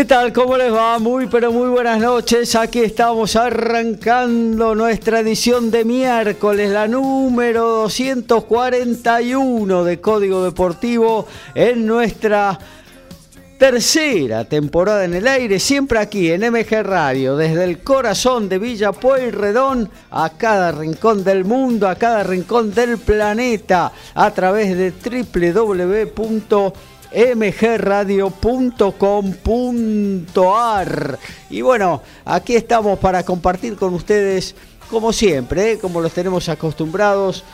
¿Qué tal? ¿Cómo les va? Muy pero muy buenas noches. Aquí estamos arrancando nuestra edición de miércoles, la número 241 de Código Deportivo en nuestra tercera temporada en el aire, siempre aquí en MG Radio, desde el corazón de Villa Pueyrredón a cada rincón del mundo, a cada rincón del planeta, a través de www mgradio.com.ar. Y bueno, aquí estamos para compartir con ustedes, como siempre, ¿eh? como los tenemos acostumbrados,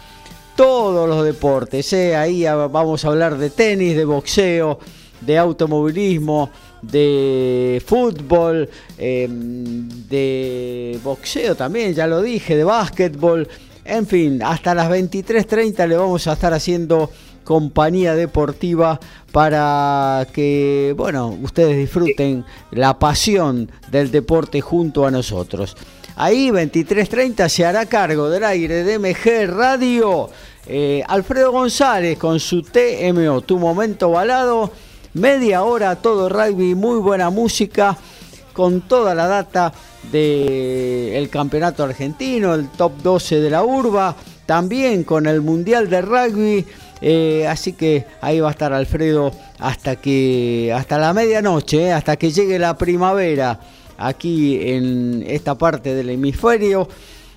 todos los deportes. ¿eh? Ahí vamos a hablar de tenis, de boxeo, de automovilismo, de fútbol, em, de boxeo también, ya lo dije, de básquetbol. En fin, hasta las 23.30 le vamos a estar haciendo compañía deportiva para que, bueno, ustedes disfruten la pasión del deporte junto a nosotros. Ahí 23.30 se hará cargo del aire de MG Radio. Eh, Alfredo González con su TMO, tu momento balado. Media hora, todo rugby, muy buena música, con toda la data del campeonato argentino, el top 12 de la urba, también con el Mundial de Rugby eh, así que ahí va a estar Alfredo hasta que hasta la medianoche, eh, hasta que llegue la primavera aquí en esta parte del hemisferio.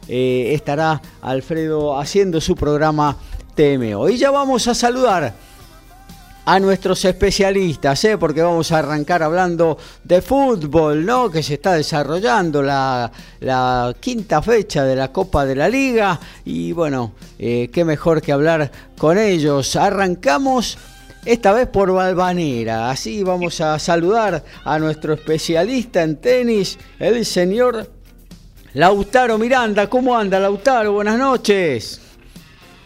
Eh, estará Alfredo haciendo su programa TMO. Y ya vamos a saludar a nuestros especialistas, ¿eh? porque vamos a arrancar hablando de fútbol, ¿no? Que se está desarrollando la, quinta fecha de la Copa de la Liga y bueno, eh, qué mejor que hablar con ellos. Arrancamos esta vez por Valvanera, así vamos a saludar a nuestro especialista en tenis, el señor Lautaro Miranda. ¿Cómo anda Lautaro? Buenas noches.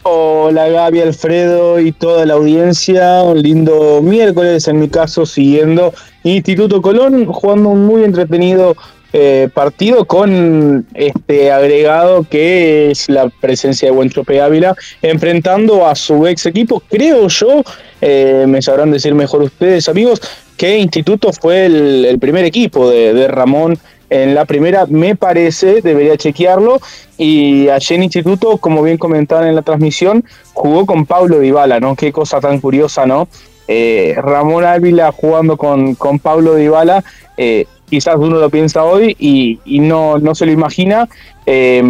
Hola Gaby, Alfredo y toda la audiencia. Un lindo miércoles, en mi caso, siguiendo Instituto Colón, jugando un muy entretenido eh, partido con este agregado que es la presencia de Buenchope Ávila, enfrentando a su ex equipo. Creo yo, eh, me sabrán decir mejor ustedes, amigos, que Instituto fue el, primer equipo de Ramón en la primera, me parece, debería chequearlo. Y allí en Instituto, como bien comentaban en la transmisión, jugó con Pablo Dybala, ¿no? Qué cosa tan curiosa, ¿no? Eh, Ramón Ávila jugando con, con Pablo Dybala, eh, quizás uno lo piensa hoy y, no, no se lo imagina, eh,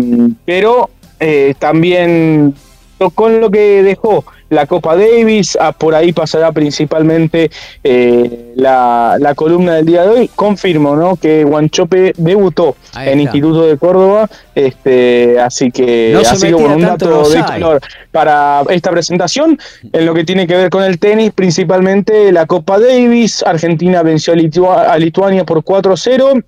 pero también con lo que dejó la Copa Davis, ah, por ahí pasará principalmente eh, la, columna del día de hoy. Confirmo ¿no? que Guanchope debutó en Instituto de Córdoba, este, así que, así que un dato de color para esta presentación en lo que tiene que ver con el tenis, principalmente la Copa Davis. Argentina venció a, Lituania por 4-0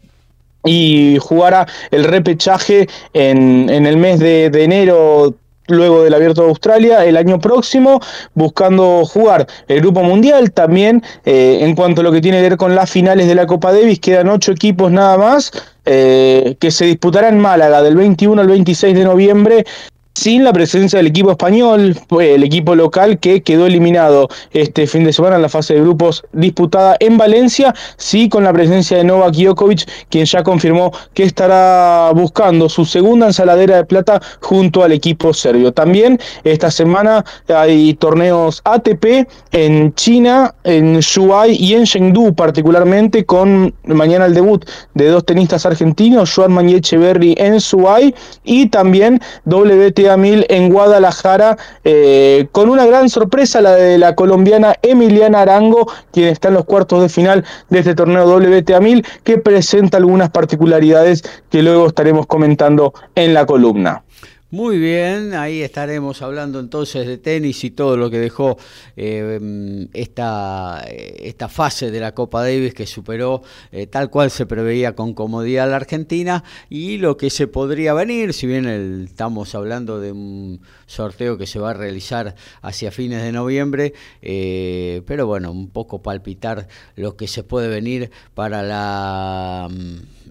y jugará el repechaje en, en el mes de, de enero luego del Abierto de Australia el año próximo, buscando jugar el Grupo Mundial. También, eh, en cuanto a lo que tiene que ver con las finales de la Copa Davis, quedan ocho equipos nada más, eh, que se disputarán en Málaga del 21 al 26 de noviembre. Sin la presencia del equipo español, el equipo local que quedó eliminado este fin de semana en la fase de grupos disputada en Valencia, sí con la presencia de Novak Djokovic, quien ya confirmó que estará buscando su segunda ensaladera de plata junto al equipo serbio. También esta semana hay torneos ATP en China, en Shuai y en Chengdu particularmente, con mañana el debut de dos tenistas argentinos, Joan Mañé Echeverry en Shuai y también Mil en Guadalajara, eh, con una gran sorpresa, la de la colombiana Emiliana Arango, quien está en los cuartos de final de este torneo WTA 1000, que presenta algunas particularidades que luego estaremos comentando en la columna. Muy bien, ahí estaremos hablando entonces de tenis y todo lo que dejó eh, esta, esta fase de la Copa Davis que superó eh, tal cual se preveía con comodidad la Argentina y lo que se podría venir, si bien estamos hablando de un sorteo que se va a realizar hacia fines de noviembre, eh, pero bueno, un poco palpitar lo que se puede venir para la...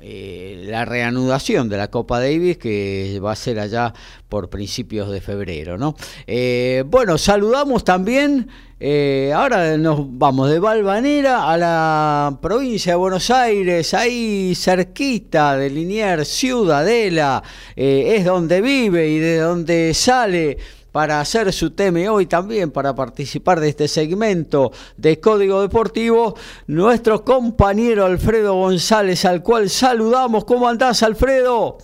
Eh, la reanudación de la Copa Davis que va a ser allá por principios de febrero. ¿no? Eh, bueno, saludamos también, eh, ahora nos vamos de Valvanera a la provincia de Buenos Aires, ahí cerquita de Liniers, Ciudadela, es donde vive y de donde sale para hacer su tema hoy también para participar de este segmento de Código Deportivo, nuestro compañero Alfredo González, al cual saludamos. ¿Cómo andás, Alfredo?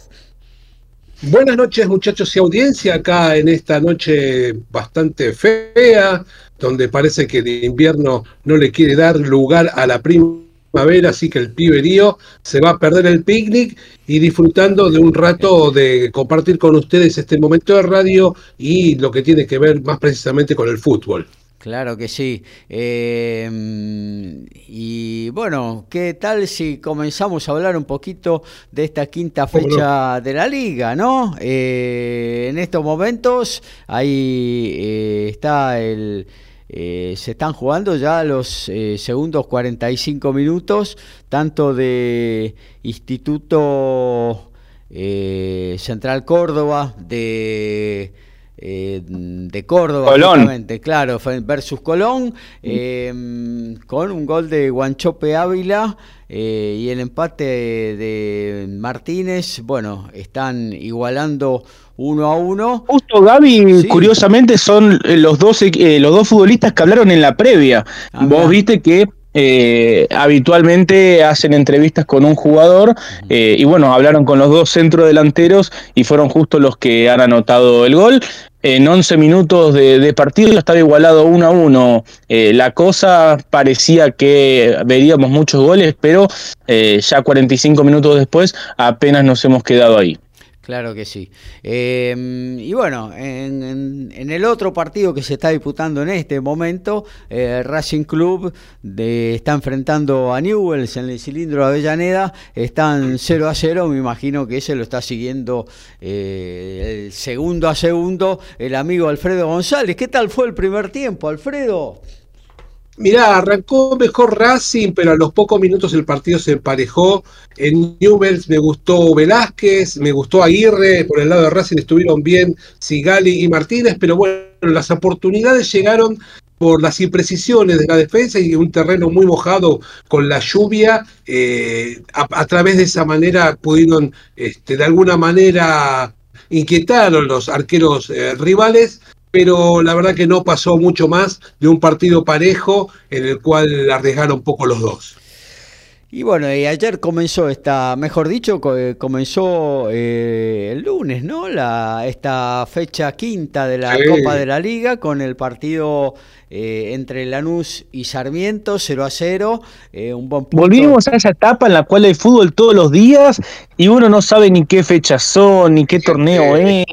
Buenas noches, muchachos y audiencia, acá en esta noche bastante fea, donde parece que el invierno no le quiere dar lugar a la primavera ver, así que el piberío se va a perder el picnic y disfrutando de un rato de compartir con ustedes este momento de radio y lo que tiene que ver más precisamente con el fútbol. Claro que sí. Eh, y bueno, ¿qué tal si comenzamos a hablar un poquito de esta quinta fecha de la liga, no? Eh, en estos momentos ahí eh, está el eh, se están jugando ya los eh, segundos 45 minutos, tanto de Instituto eh, Central Córdoba, de, de Córdoba, Colón. claro, versus Colón, con un gol de Guanchope Ávila. y el empate de Martínez, bueno, están igualando uno a uno. Justo Gaby, curiosamente, son eh, los dos, eh, los dos futbolistas que hablaron en la previa. Ah, Vos viste que eh, habitualmente hacen entrevistas con un jugador y bueno, hablaron con los dos centrodelanteros y fueron justo los que han anotado el gol. En 11 minutos de, partido estaba igualado uno a uno. la cosa parecía que veríamos muchos goles, pero ya 45 minutos después apenas nos hemos quedado ahí. Claro que sí. Em, y bueno, en, el otro partido que se está disputando en este momento, eh, Racing Club está enfrentando a Newells en el cilindro de Avellaneda, están 0 a 0, me imagino que ese lo está siguiendo eh, el segundo a segundo el amigo Alfredo González. ¿Qué tal fue el primer tiempo, Alfredo? Mirá, arrancó mejor Racing, pero a los pocos minutos el partido se emparejó. En Newells me gustó Velázquez, me gustó Aguirre, por el lado de Racing estuvieron bien Sigali y Martínez, pero bueno, las oportunidades llegaron por las imprecisiones de la defensa y un terreno muy mojado con la lluvia, eh, a, través de esa manera pudieron este, de alguna manera inquietar a los arqueros eh, rivales pero la verdad que no pasó mucho más de un partido parejo en el cual arriesgaron poco los dos. Y bueno, y ayer comenzó esta, mejor dicho, eh, comenzó eh, el lunes, ¿no? La, esta fecha quinta de la Copa de la Liga con el partido eh, entre Lanús y Sarmiento, 0 a 0. un buen Volvimos a esa etapa en la cual hay fútbol todos los días y uno no sabe ni qué fechas son, ni qué torneo es.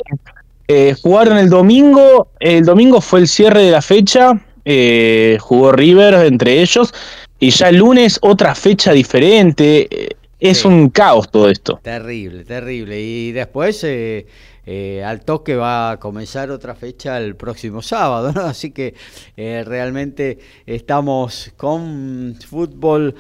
Eh, jugaron el domingo, el domingo fue el cierre de la fecha, eh, jugó River entre ellos, y ya el lunes otra fecha diferente. Eh, es un caos todo esto. Terrible, terrible. Y después al toque va a comenzar otra fecha el próximo sábado, ¿no? Así que realmente estamos con fútbol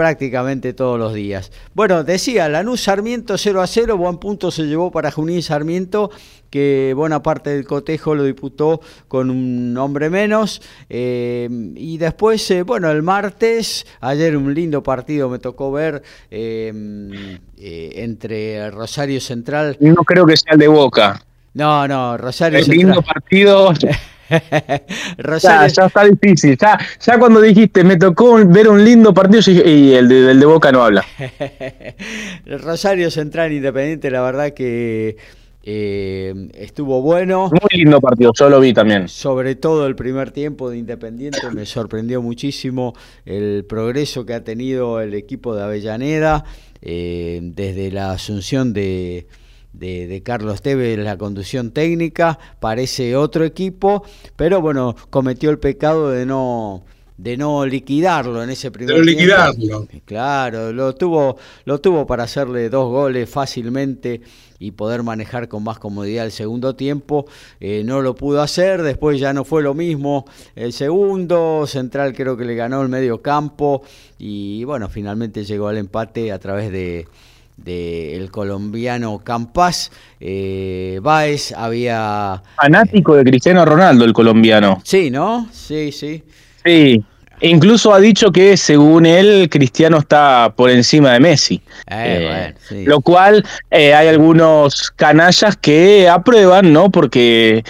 prácticamente todos los días. Bueno, decía, Lanús Sarmiento 0 a 0, buen punto se llevó para Junín Sarmiento, que buena parte del cotejo lo disputó con un hombre menos. Eh, y después, eh, bueno, el martes, ayer un lindo partido me tocó ver eh, entre Rosario Central. No creo que sea el de Boca. No, no, Rosario el lindo partido. ya, está difícil. Ya, ya cuando dijiste, me tocó ver un lindo partido y el de, de Boca no habla. Rosario Central Independiente, la verdad que eh, estuvo bueno. Muy lindo partido, yo lo vi también. Sobre todo el primer tiempo de Independiente me sorprendió muchísimo el progreso que ha tenido el equipo de Avellaneda eh, desde la asunción de de, Carlos Tevez la conducción técnica, parece otro equipo, pero bueno, cometió el pecado de no de no liquidarlo en ese primer de liquidarlo. Claro, lo tuvo lo tuvo para hacerle dos goles fácilmente y poder manejar con más comodidad el segundo tiempo. Eh, no lo pudo hacer, después ya no fue lo mismo el segundo, Central creo que le ganó el medio campo y bueno, finalmente llegó al empate a través de, del colombiano Campas. Eh, Baez había... Fanático de Cristiano Ronaldo, el colombiano. Sí, ¿no? Sí, sí. Sí. E incluso ha dicho que según él Cristiano está por encima de Messi. Eh, eh, lo cual eh, hay algunos canallas que aprueban, ¿no? Porque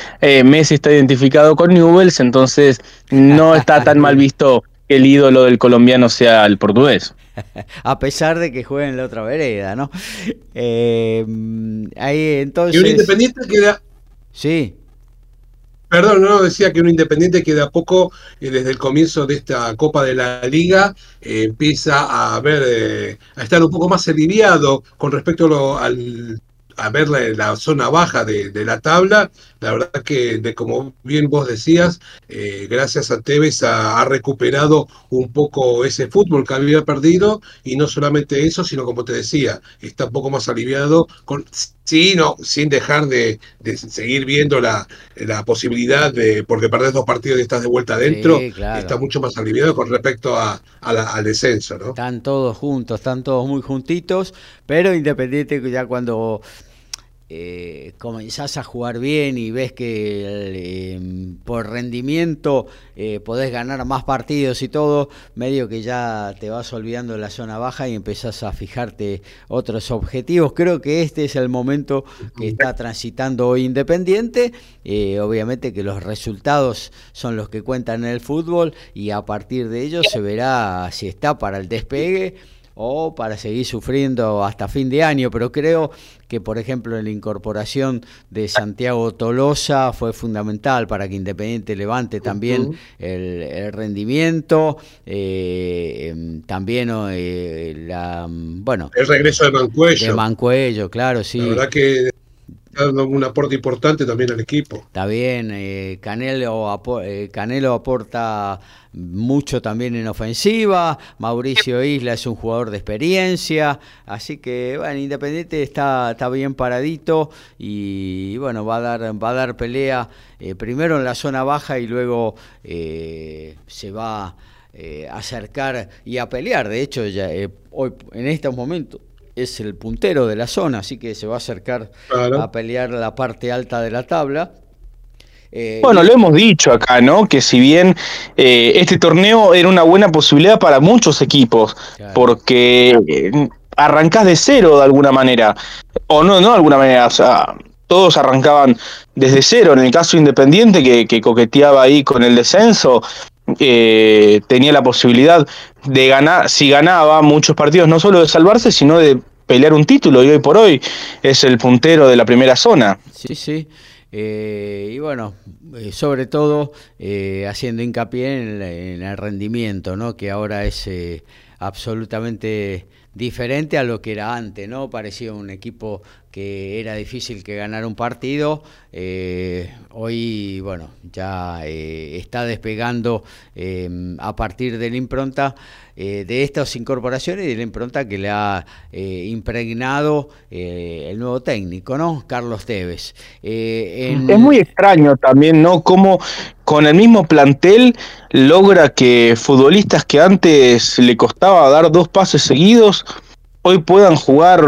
Messi está identificado con Newells, entonces no está tan mal visto que el ídolo del colombiano sea el portugués. a pesar de que juegue en la otra vereda, ¿no? Eh, ahí entonces. Y un independiente queda. Sí. Perdón, no, decía que un independiente que de a poco, eh, desde el comienzo de esta Copa de la Liga, eh, empieza a ver, a estar un poco más aliviado con respecto al a ver la, zona baja de, la tabla, la verdad que, de, como bien vos decías, eh, gracias a Tevez ha, recuperado un poco ese fútbol que había perdido y no solamente eso, sino como te decía, está un poco más aliviado, con, sí, no, sin dejar de, seguir viendo la, posibilidad de, porque perdés dos partidos y estás de vuelta adentro, está mucho más aliviado con respecto a, al descenso. ¿no? Están todos juntos, están todos muy juntitos, pero Independiente ya cuando eh, comenzás a jugar bien y ves que em, por rendimiento eh, podés ganar más partidos y todo, medio que ya te vas olvidando de la zona baja y empezás a fijarte otros objetivos. Creo que este es el momento que está transitando hoy Independiente. Eh, obviamente que los resultados son los que cuentan en el fútbol y a partir de ello se verá si está para el despegue o para seguir sufriendo hasta fin de año, pero creo que, por ejemplo, la incorporación de Santiago Tolosa fue fundamental para que Independiente levante también el, rendimiento, eh, em, también eh, la, bueno... El regreso de Mancuello. De Mancuello, claro, sí. La verdad que dando un aporte importante también al equipo. Está bien, eh, Canelo, eh, Canelo aporta mucho también en ofensiva, Mauricio Isla es un jugador de experiencia, así que bueno, Independiente está, bien paradito y bueno, va a dar, va a dar pelea eh, primero en la zona baja y luego se va a acercar y a pelear, de hecho ya hoy en estos momentos es el puntero de la zona, así que se va a acercar a pelear la parte alta de la tabla. Eh, bueno, lo hemos dicho acá, ¿no? Que si bien eh, este torneo era una buena posibilidad para muchos equipos, porque eh, arrancás de cero de alguna manera, o no, no de alguna manera, o sea, todos arrancaban desde cero. En el caso Independiente, que, que coqueteaba ahí con el descenso, tenía la posibilidad de ganar, si ganaba muchos partidos, no solo de salvarse, sino de pelear un título y hoy por hoy es el puntero de la primera zona. Sí, sí. Eh, y bueno, eh, sobre todo eh, haciendo hincapié en, el rendimiento, ¿no? que ahora es absolutamente diferente a lo que era antes, ¿no? Parecía un equipo que era difícil que ganara un partido. Eh, hoy, bueno, ya eh, está despegando em, a partir de la impronta eh, de estas incorporaciones y de la impronta que le ha impregnado el nuevo técnico, ¿no? Carlos Tevez. Es muy extraño también, ¿no? Cómo con el mismo plantel logra que futbolistas que antes le costaba dar dos pases seguidos, hoy puedan jugar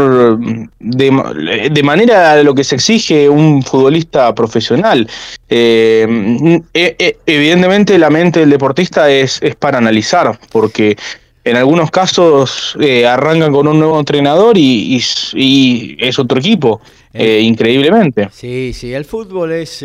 de, de, manera a lo que se exige un futbolista profesional. Eh, e, e, evidentemente la mente del deportista es, es para analizar, porque en algunos casos eh, arrancan con un nuevo entrenador y, y, es otro equipo, eh, increíblemente. Sí, sí, el fútbol es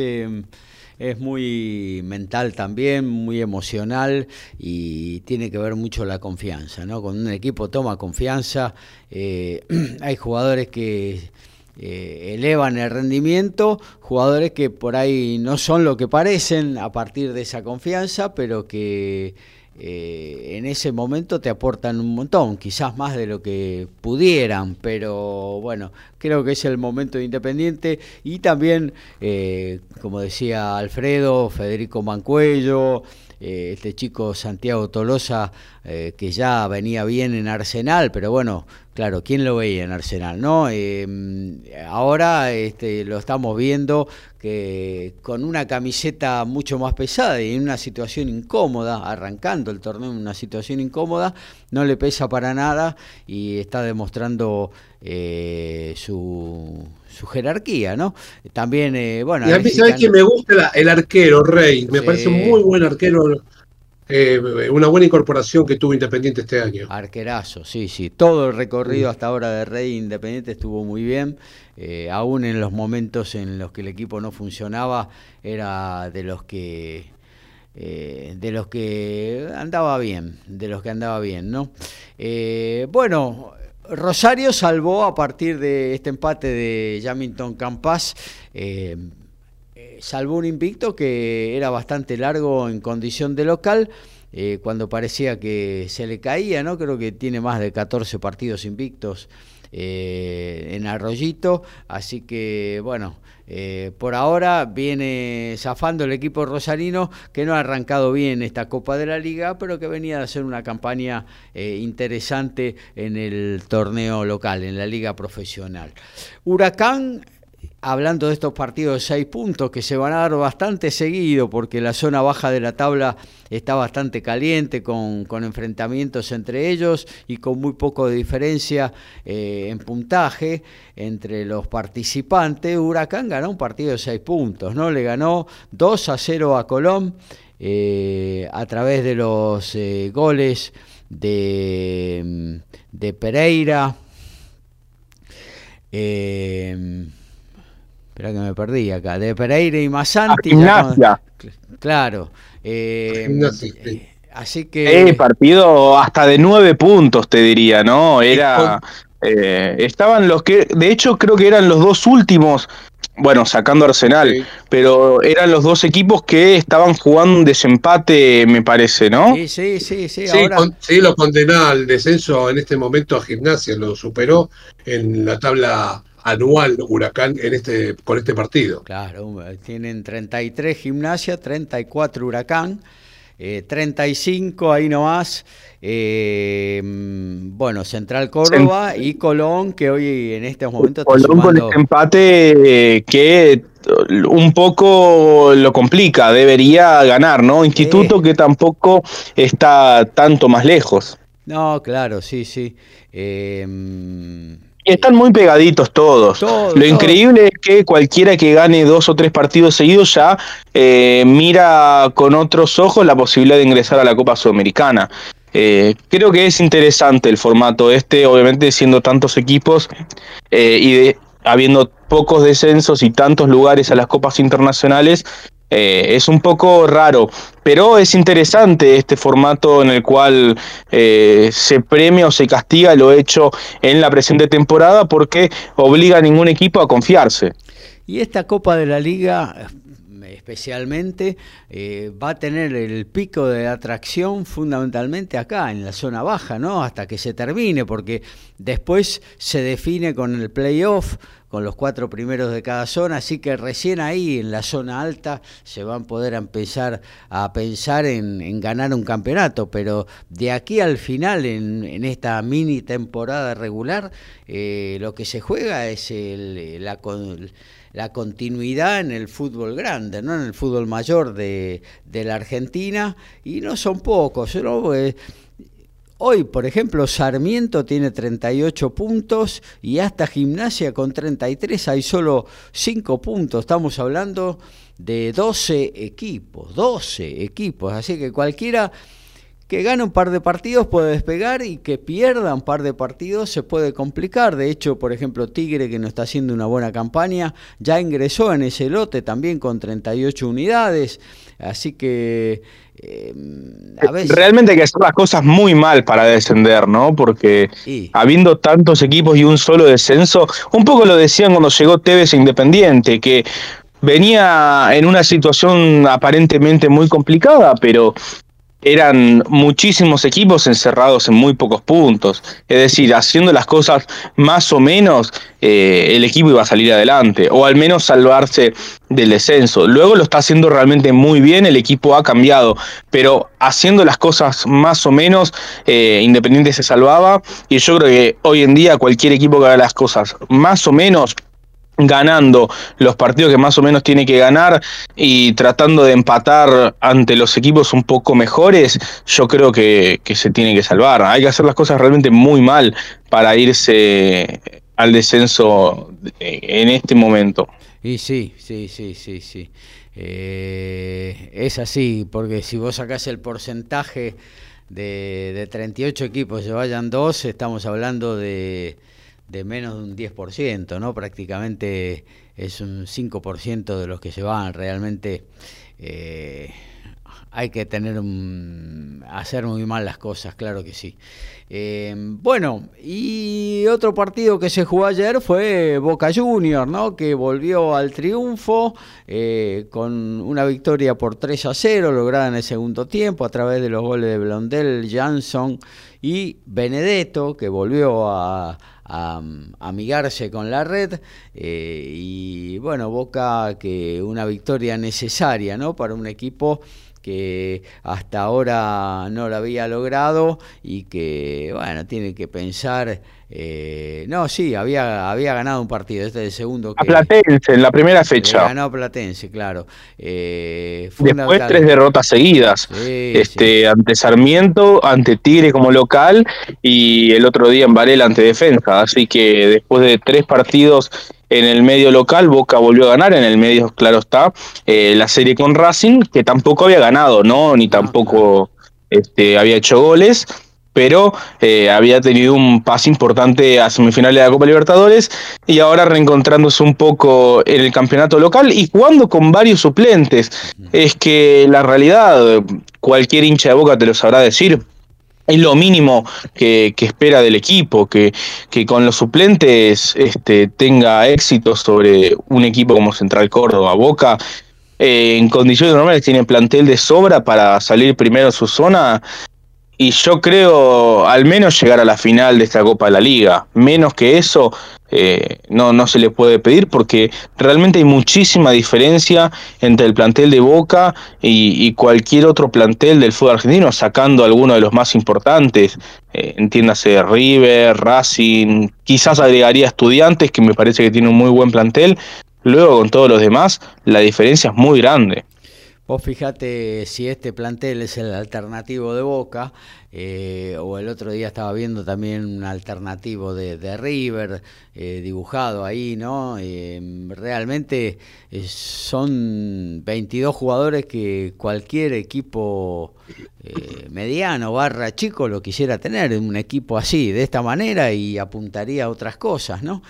es muy mental también, muy emocional y tiene que ver mucho la confianza, ¿no? Cuando un equipo toma confianza, eh, hay jugadores que eh, elevan el rendimiento, jugadores que por ahí no son lo que parecen a partir de esa confianza, pero que eh, en ese momento te aportan un montón, quizás más de lo que pudieran, pero bueno, creo que es el momento de Independiente. Y también, eh, como decía Alfredo, Federico Mancuello, eh, este chico Santiago Tolosa, eh, que ya venía bien en Arsenal, pero bueno, claro, ¿quién lo veía en Arsenal? no em, Ahora este, lo estamos viendo que con una camiseta mucho más pesada y en una situación incómoda, arrancando el torneo en una situación incómoda, no le pesa para nada y está demostrando eh, su su jerarquía, ¿no? También, eh, bueno... Y a mí, ¿sabes que me gusta el arquero, Rey? Me parece un muy buen arquero. Eh, una buena incorporación que tuvo Independiente este año. Arquerazo, sí, sí. Todo el recorrido hasta ahora de Rey Independiente estuvo muy bien. Eh, aún en los momentos en los que el equipo no funcionaba, era de los que de los que andaba bien, de los que andaba bien, ¿no? bueno, Rosario salvó a partir de este empate de Jamington Campas, eh, eh, salvó un invicto que era bastante largo en condición de local. Eh, cuando parecía que se le caía, ¿no? Creo que tiene más de 14 partidos invictos en Arroyito, así que bueno, eh, por ahora viene zafando el equipo rosarino que no ha arrancado bien esta Copa de la Liga, pero que venía a hacer una campaña eh, interesante en el torneo local, en la liga profesional. Huracán hablando de estos partidos de seis puntos que se van a dar bastante seguido porque la zona baja de la tabla está bastante caliente con, enfrentamientos entre ellos y con muy poco de diferencia eh, en puntaje entre los participantes. Huracán ganó un partido de seis puntos, ¿no? Le ganó 2 a 0 a Colón eh, a través de los eh, goles de, de Pereira. Espera que me perdí acá. De Pereira y Masanti. Gimnasia. claro. Eh, eh, así que. partido hasta de nueve puntos, te diría, ¿no? Era. Eh, estaban los que. De hecho, creo que eran los dos últimos. Bueno, sacando Arsenal, pero eran los dos equipos que estaban jugando un desempate, me parece, ¿no? Sí, sí, sí, sí. Sí, sí lo condenó al descenso en este momento a Gimnasia, lo superó en la tabla anual Huracán en este, con este partido. Claro, tienen 33 gimnasia, 34 Huracán, 35 eh, ahí nomás, eh, bueno, Central Córdoba y Colón, que hoy en estos momentos Colón con este empate eh, que un poco lo complica, debería ganar, ¿no? Instituto que tampoco está tanto más lejos. No, claro, sí, sí. Están muy pegaditos todos. Lo increíble es que cualquiera que gane dos o tres partidos seguidos ya eh, mira con otros ojos la posibilidad de ingresar a la Copa Sudamericana. Eh, creo que es interesante el formato este, obviamente siendo tantos equipos eh, y habiendo pocos descensos y tantos lugares a las copas internacionales, eh, es un poco raro, pero es interesante este formato en el cual eh, se premia o se castiga lo hecho en la presente temporada porque obliga a ningún equipo a confiarse. Y esta Copa de la Liga especialmente, eh, va a tener el pico de atracción fundamentalmente acá, en la zona baja, ¿no? Hasta que se termine, porque después se define con el playoff con los cuatro primeros de cada zona, así que recién ahí en la zona alta se van a poder empezar a pensar en, ganar un campeonato, pero de aquí al final en, esta mini temporada regular eh, lo que se juega es el, la, la continuidad en el fútbol grande, ¿no? en el fútbol mayor de, de la Argentina, y no son pocos. Eh, Hoy, por ejemplo, Sarmiento tiene 38 puntos y hasta Gimnasia con 33 hay solo 5 puntos. Estamos hablando de 12 equipos, 12 equipos. Así que cualquiera que gane un par de partidos puede despegar y que pierda un par de partidos se puede complicar. De hecho, por ejemplo, Tigre, que no está haciendo una buena campaña, ya ingresó en ese lote también con 38 unidades. Así que... Eh, Realmente hay que hacer las cosas muy mal para descender, ¿no? Porque habiendo tantos equipos y un solo descenso, un poco lo decían cuando llegó Tevez Independiente, que venía en una situación aparentemente muy complicada, pero eran muchísimos equipos encerrados en muy pocos puntos. Es decir, haciendo las cosas más o menos, eh, el equipo iba a salir adelante, o al menos salvarse del descenso. Luego lo está haciendo realmente muy bien, el equipo ha cambiado, pero haciendo las cosas más o menos, eh, Independiente se salvaba, y yo creo que hoy en día cualquier equipo que haga las cosas más o menos ganando los partidos que más o menos tiene que ganar y tratando de empatar ante los equipos un poco mejores, yo creo que, se tiene que salvar. Hay que hacer las cosas realmente muy mal para irse al descenso en este momento. Y sí, sí, sí, sí, sí. Eh, es así, porque si vos sacás el porcentaje de, de 38 equipos, se vayan dos, estamos hablando de de menos de un 10%, ¿no? Prácticamente es un 5% de los que se van. Realmente eh, hay que tener un, hacer muy mal las cosas, claro que sí. Eh, bueno, y otro partido que se jugó ayer fue Boca Junior, ¿no? Que volvió al triunfo eh, con una victoria por 3 a 0 lograda en el segundo tiempo a través de los goles de Blondel, Jansson y Benedetto, que volvió a a, amigarse con la red eh, y bueno, Boca que una victoria necesaria ¿no? para un equipo que hasta ahora no lo había logrado y que bueno tiene que pensar eh, no, sí, había, había ganado un partido, este es el segundo. a Platense, en la primera fecha. Ganó Platense, claro. Eh, Después tres derrotas seguidas. este, Ante Sarmiento, ante Tigre como local y el otro día en Varela ante Defensa. Así que después de tres partidos en el medio local, Boca volvió a ganar, en el medio, claro está, eh, la serie con Racing, que tampoco había ganado, ¿no? Ni tampoco este, había hecho goles pero eh, había tenido un paso importante a semifinales de la Copa Libertadores y ahora reencontrándose un poco en el campeonato local y jugando con varios suplentes. Es que la realidad, cualquier hincha de boca te lo sabrá decir, es lo mínimo que, espera del equipo, que, que, con los suplentes este, tenga éxito sobre un equipo como Central Córdoba. Boca, eh, en condiciones normales, tiene plantel de sobra para salir primero a su zona y yo creo al menos llegar a la final de esta Copa de la Liga. Menos que eso eh, no, no se le puede pedir porque realmente hay muchísima diferencia entre el plantel de Boca y, cualquier otro plantel del fútbol argentino, sacando alguno de los más importantes, eh, entiéndase River, Racing, quizás agregaría Estudiantes, que me parece que tiene un muy buen plantel. Luego con todos los demás, la diferencia es muy grande. Vos fijate si este plantel es el alternativo de Boca, eh, o el otro día estaba viendo también un alternativo de, River eh, dibujado ahí, ¿no? Eh, realmente son 22 jugadores que cualquier equipo mediano barra chico lo quisiera tener, un equipo así, de esta manera, y apuntaría a otras cosas, ¿no?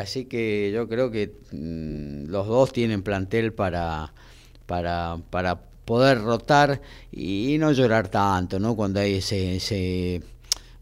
así que yo creo que mm, los dos tienen plantel para para, para poder rotar y, no llorar tanto, ¿no? Cuando hay ese, ese,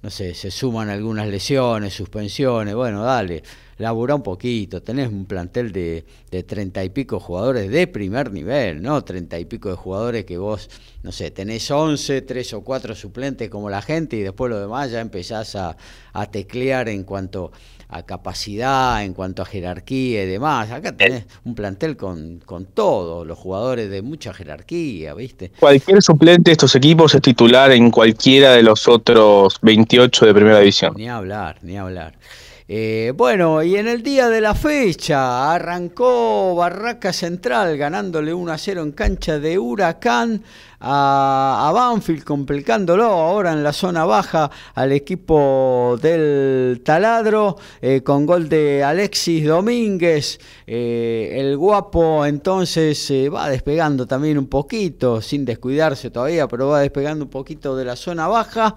no sé, se suman algunas lesiones, suspensiones, bueno, dale, labura un poquito, tenés un plantel de, treinta y pico jugadores de primer nivel, ¿no? Treinta y pico de jugadores que vos, no sé, tenés once, tres o cuatro suplentes como la gente y después lo demás ya empezás a, a teclear en cuanto a capacidad, en cuanto a jerarquía y demás. Acá tenés un plantel con, con todos los jugadores de mucha jerarquía, ¿viste? Cualquier suplente de estos equipos es titular en cualquiera de los otros 28 de primera división. Ni hablar, ni hablar. Eh, bueno, y en el día de la fecha arrancó Barraca Central ganándole 1 a 0 en cancha de Huracán a, Banfield, complicándolo ahora en la zona baja al equipo del Taladro, eh, con gol de Alexis Domínguez. Eh, el guapo entonces va despegando también un poquito, sin descuidarse todavía, pero va despegando un poquito de la zona baja.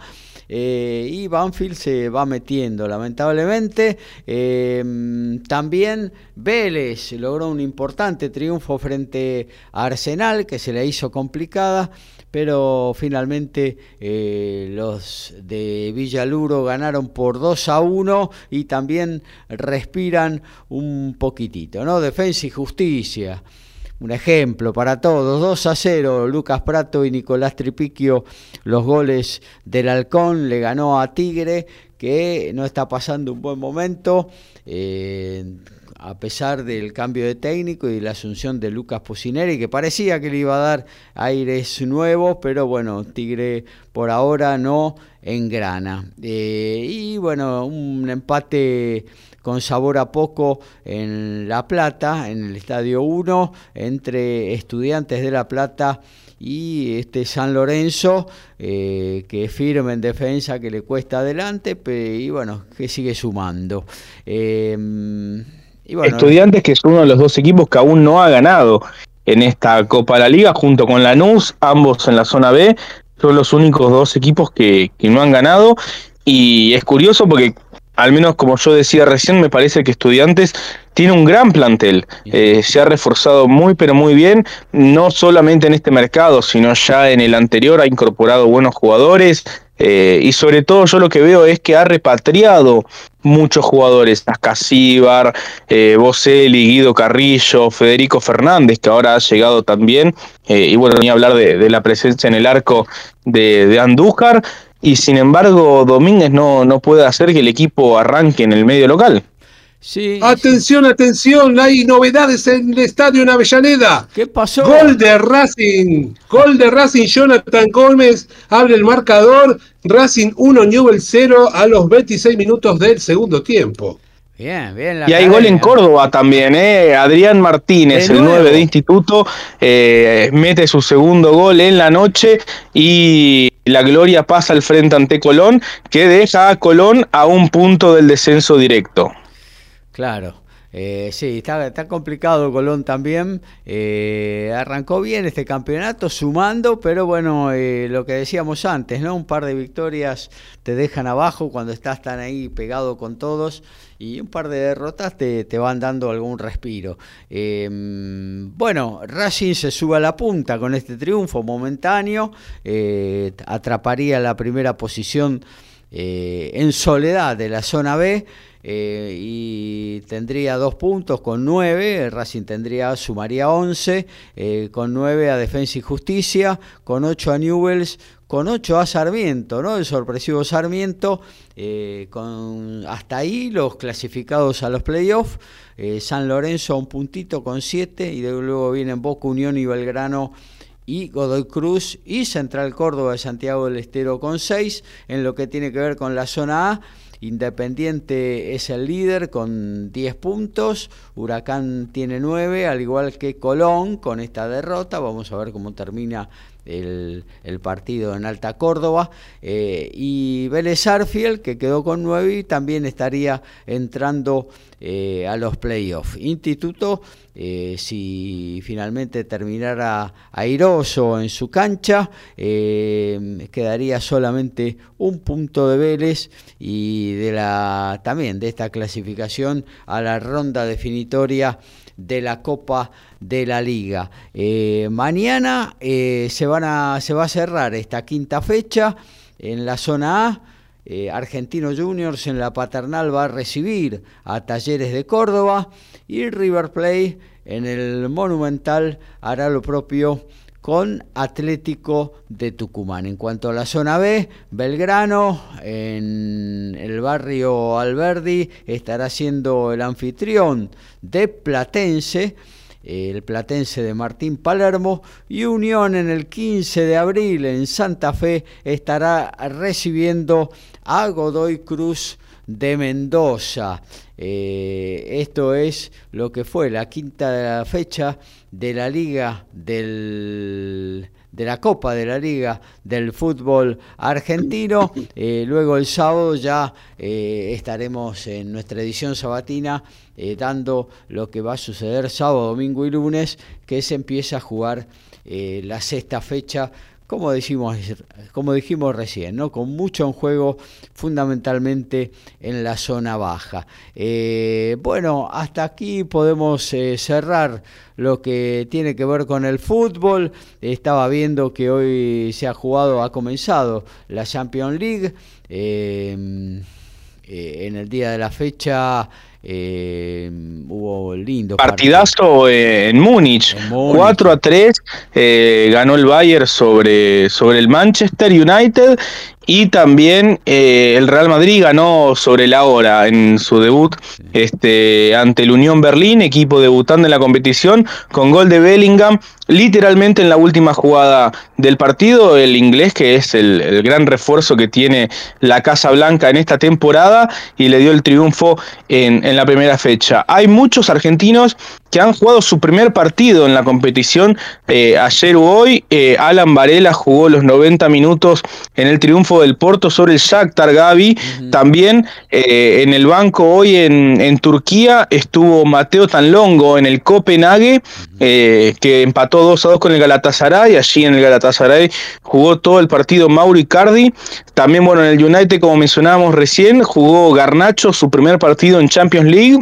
Eh, y Banfield se va metiendo, lamentablemente. Eh, también Vélez logró un importante triunfo frente a Arsenal, que se le hizo complicada pero finalmente eh, los de Villaluro ganaron por 2 a 1 y también respiran un poquitito, ¿no? Defensa y justicia un ejemplo para todos. 2 a 0, Lucas Prato y Nicolás Tripiquio, los goles del Halcón, le ganó a Tigre, que no está pasando un buen momento. Eh, a pesar del cambio de técnico y la asunción de Lucas Pusineri, que parecía que le iba a dar aires nuevos, pero bueno, Tigre por ahora no engrana. Eh, y bueno, un empate con sabor a poco en La Plata, en el Estadio 1, entre estudiantes de La Plata y este San Lorenzo, eh, que firme en defensa, que le cuesta adelante, y bueno, que sigue sumando. Estudiantes que es uno de los dos equipos que aún no ha ganado en esta Copa de la Liga, junto con Lanús, ambos en la zona B, son los únicos dos equipos que, que no han ganado. Y es curioso porque al menos como yo decía recién, me parece que Estudiantes tiene un gran plantel. Eh, se ha reforzado muy, pero muy bien, no solamente en este mercado, sino ya en el anterior ha incorporado buenos jugadores. Eh, y sobre todo yo lo que veo es que ha repatriado muchos jugadores, Ascasíbar, eh, Boselli, Guido Carrillo, Federico Fernández, que ahora ha llegado también, eh, y bueno, ni hablar de, la presencia en el arco de, Andújar, y sin embargo Domínguez no, no puede hacer que el equipo arranque en el medio local. Sí, atención, atención, hay novedades en el estadio en Avellaneda. ¿Qué pasó? Gol de Racing, gol de Racing, Jonathan Gómez abre el marcador, Racing 1, Newell 0 a los 26 minutos del segundo tiempo. Bien, bien. y hay gol en Córdoba también, ¿eh? Adrián Martínez, el 9 de instituto, eh, mete su segundo gol en la noche y la gloria pasa al frente ante Colón, que deja a Colón a un punto del descenso directo. Claro. Eh, sí, está, está, complicado Colón también. Eh, arrancó bien este campeonato, sumando, pero bueno, eh, lo que decíamos antes, ¿no? Un par de victorias te dejan abajo cuando estás tan ahí pegado con todos y un par de derrotas te, te van dando algún respiro. bueno, Racing se sube a la punta con este triunfo momentáneo, atraparía la primera posición en soledad de la zona B. Eh, y tendría dos puntos con nueve, Racing tendría, sumaría once, eh, con nueve a Defensa y Justicia, con ocho a Newells, con ocho a Sarmiento, ¿no? El sorpresivo Sarmiento, eh, con hasta ahí los clasificados a los playoffs, San Lorenzo un puntito con siete, y luego vienen Boca Unión y Belgrano y Godoy Cruz y Central Córdoba de Santiago del Estero con seis, en lo que tiene que ver con la zona A. Independiente es el líder con 10 puntos, Huracán tiene 9, al igual que Colón con esta derrota. Vamos a ver cómo termina el, partido en Alta Córdoba. Eh, y Vélez Arfiel, que quedó con 9 y también estaría entrando eh, a los playoffs. Instituto, eh, si finalmente terminara airoso en su cancha, quedaría solamente un punto de Vélez y de la también de esta clasificación a la ronda definitoria de la Copa de la Liga. Eh, mañana eh, se, van a, se va a cerrar esta quinta fecha en la zona A eh, Argentino Juniors en la paternal va a recibir a Talleres de Córdoba y River Plate en el Monumental hará lo propio con Atlético de Tucumán. En cuanto a la zona B, Belgrano en el barrio Alberdi estará siendo el anfitrión de Platense el Platense de Martín Palermo y Unión en el 15 de abril en Santa Fe estará recibiendo a Godoy Cruz de Mendoza. Eh, esto es lo que fue la quinta fecha de la Liga del de la Copa de la Liga del Fútbol Argentino. Eh, luego el sábado ya eh, estaremos en nuestra edición sabatina dando lo que va a suceder sábado, domingo y lunes, que se empieza a jugar la sexta fecha como, decimos, como dijimos recién, ¿no? con mucho en juego fundamentalmente en la zona baja. Eh, bueno, hasta aquí podemos eh, cerrar lo que tiene que ver con el fútbol. Estaba viendo que hoy se ha jugado, ha comenzado la Champions League. Eh, en el día de la fecha eh, hubo lindo partidazo en Múnich. 4 a 3 eh, ganó el Bayern sobre, sobre el Manchester United y también eh, el Real Madrid ganó sobre la hora en su debut este, ante el Unión Berlín, equipo debutando en la competición, con gol de Bellingham, literalmente en la última jugada del partido, el inglés, que es el, gran refuerzo que tiene la Casa Blanca en esta temporada, y le dio el triunfo en, en la primera fecha. Hay muchos argentinos que han jugado su primer partido en la competición eh, ayer o hoy. Eh, Alan Varela jugó los 90 minutos en el triunfo del Porto sobre el Shakhtar Gavi. También eh, en el banco hoy en, en, Turquía estuvo Mateo Tanlongo en el Copenhague, que empató 2 a 2 con el Galatasaray. Allí en el Galatasaray jugó todo el partido Mauro Icardi. También, bueno, en el United, como mencionábamos recién, jugó Garnacho su primer partido en Champions League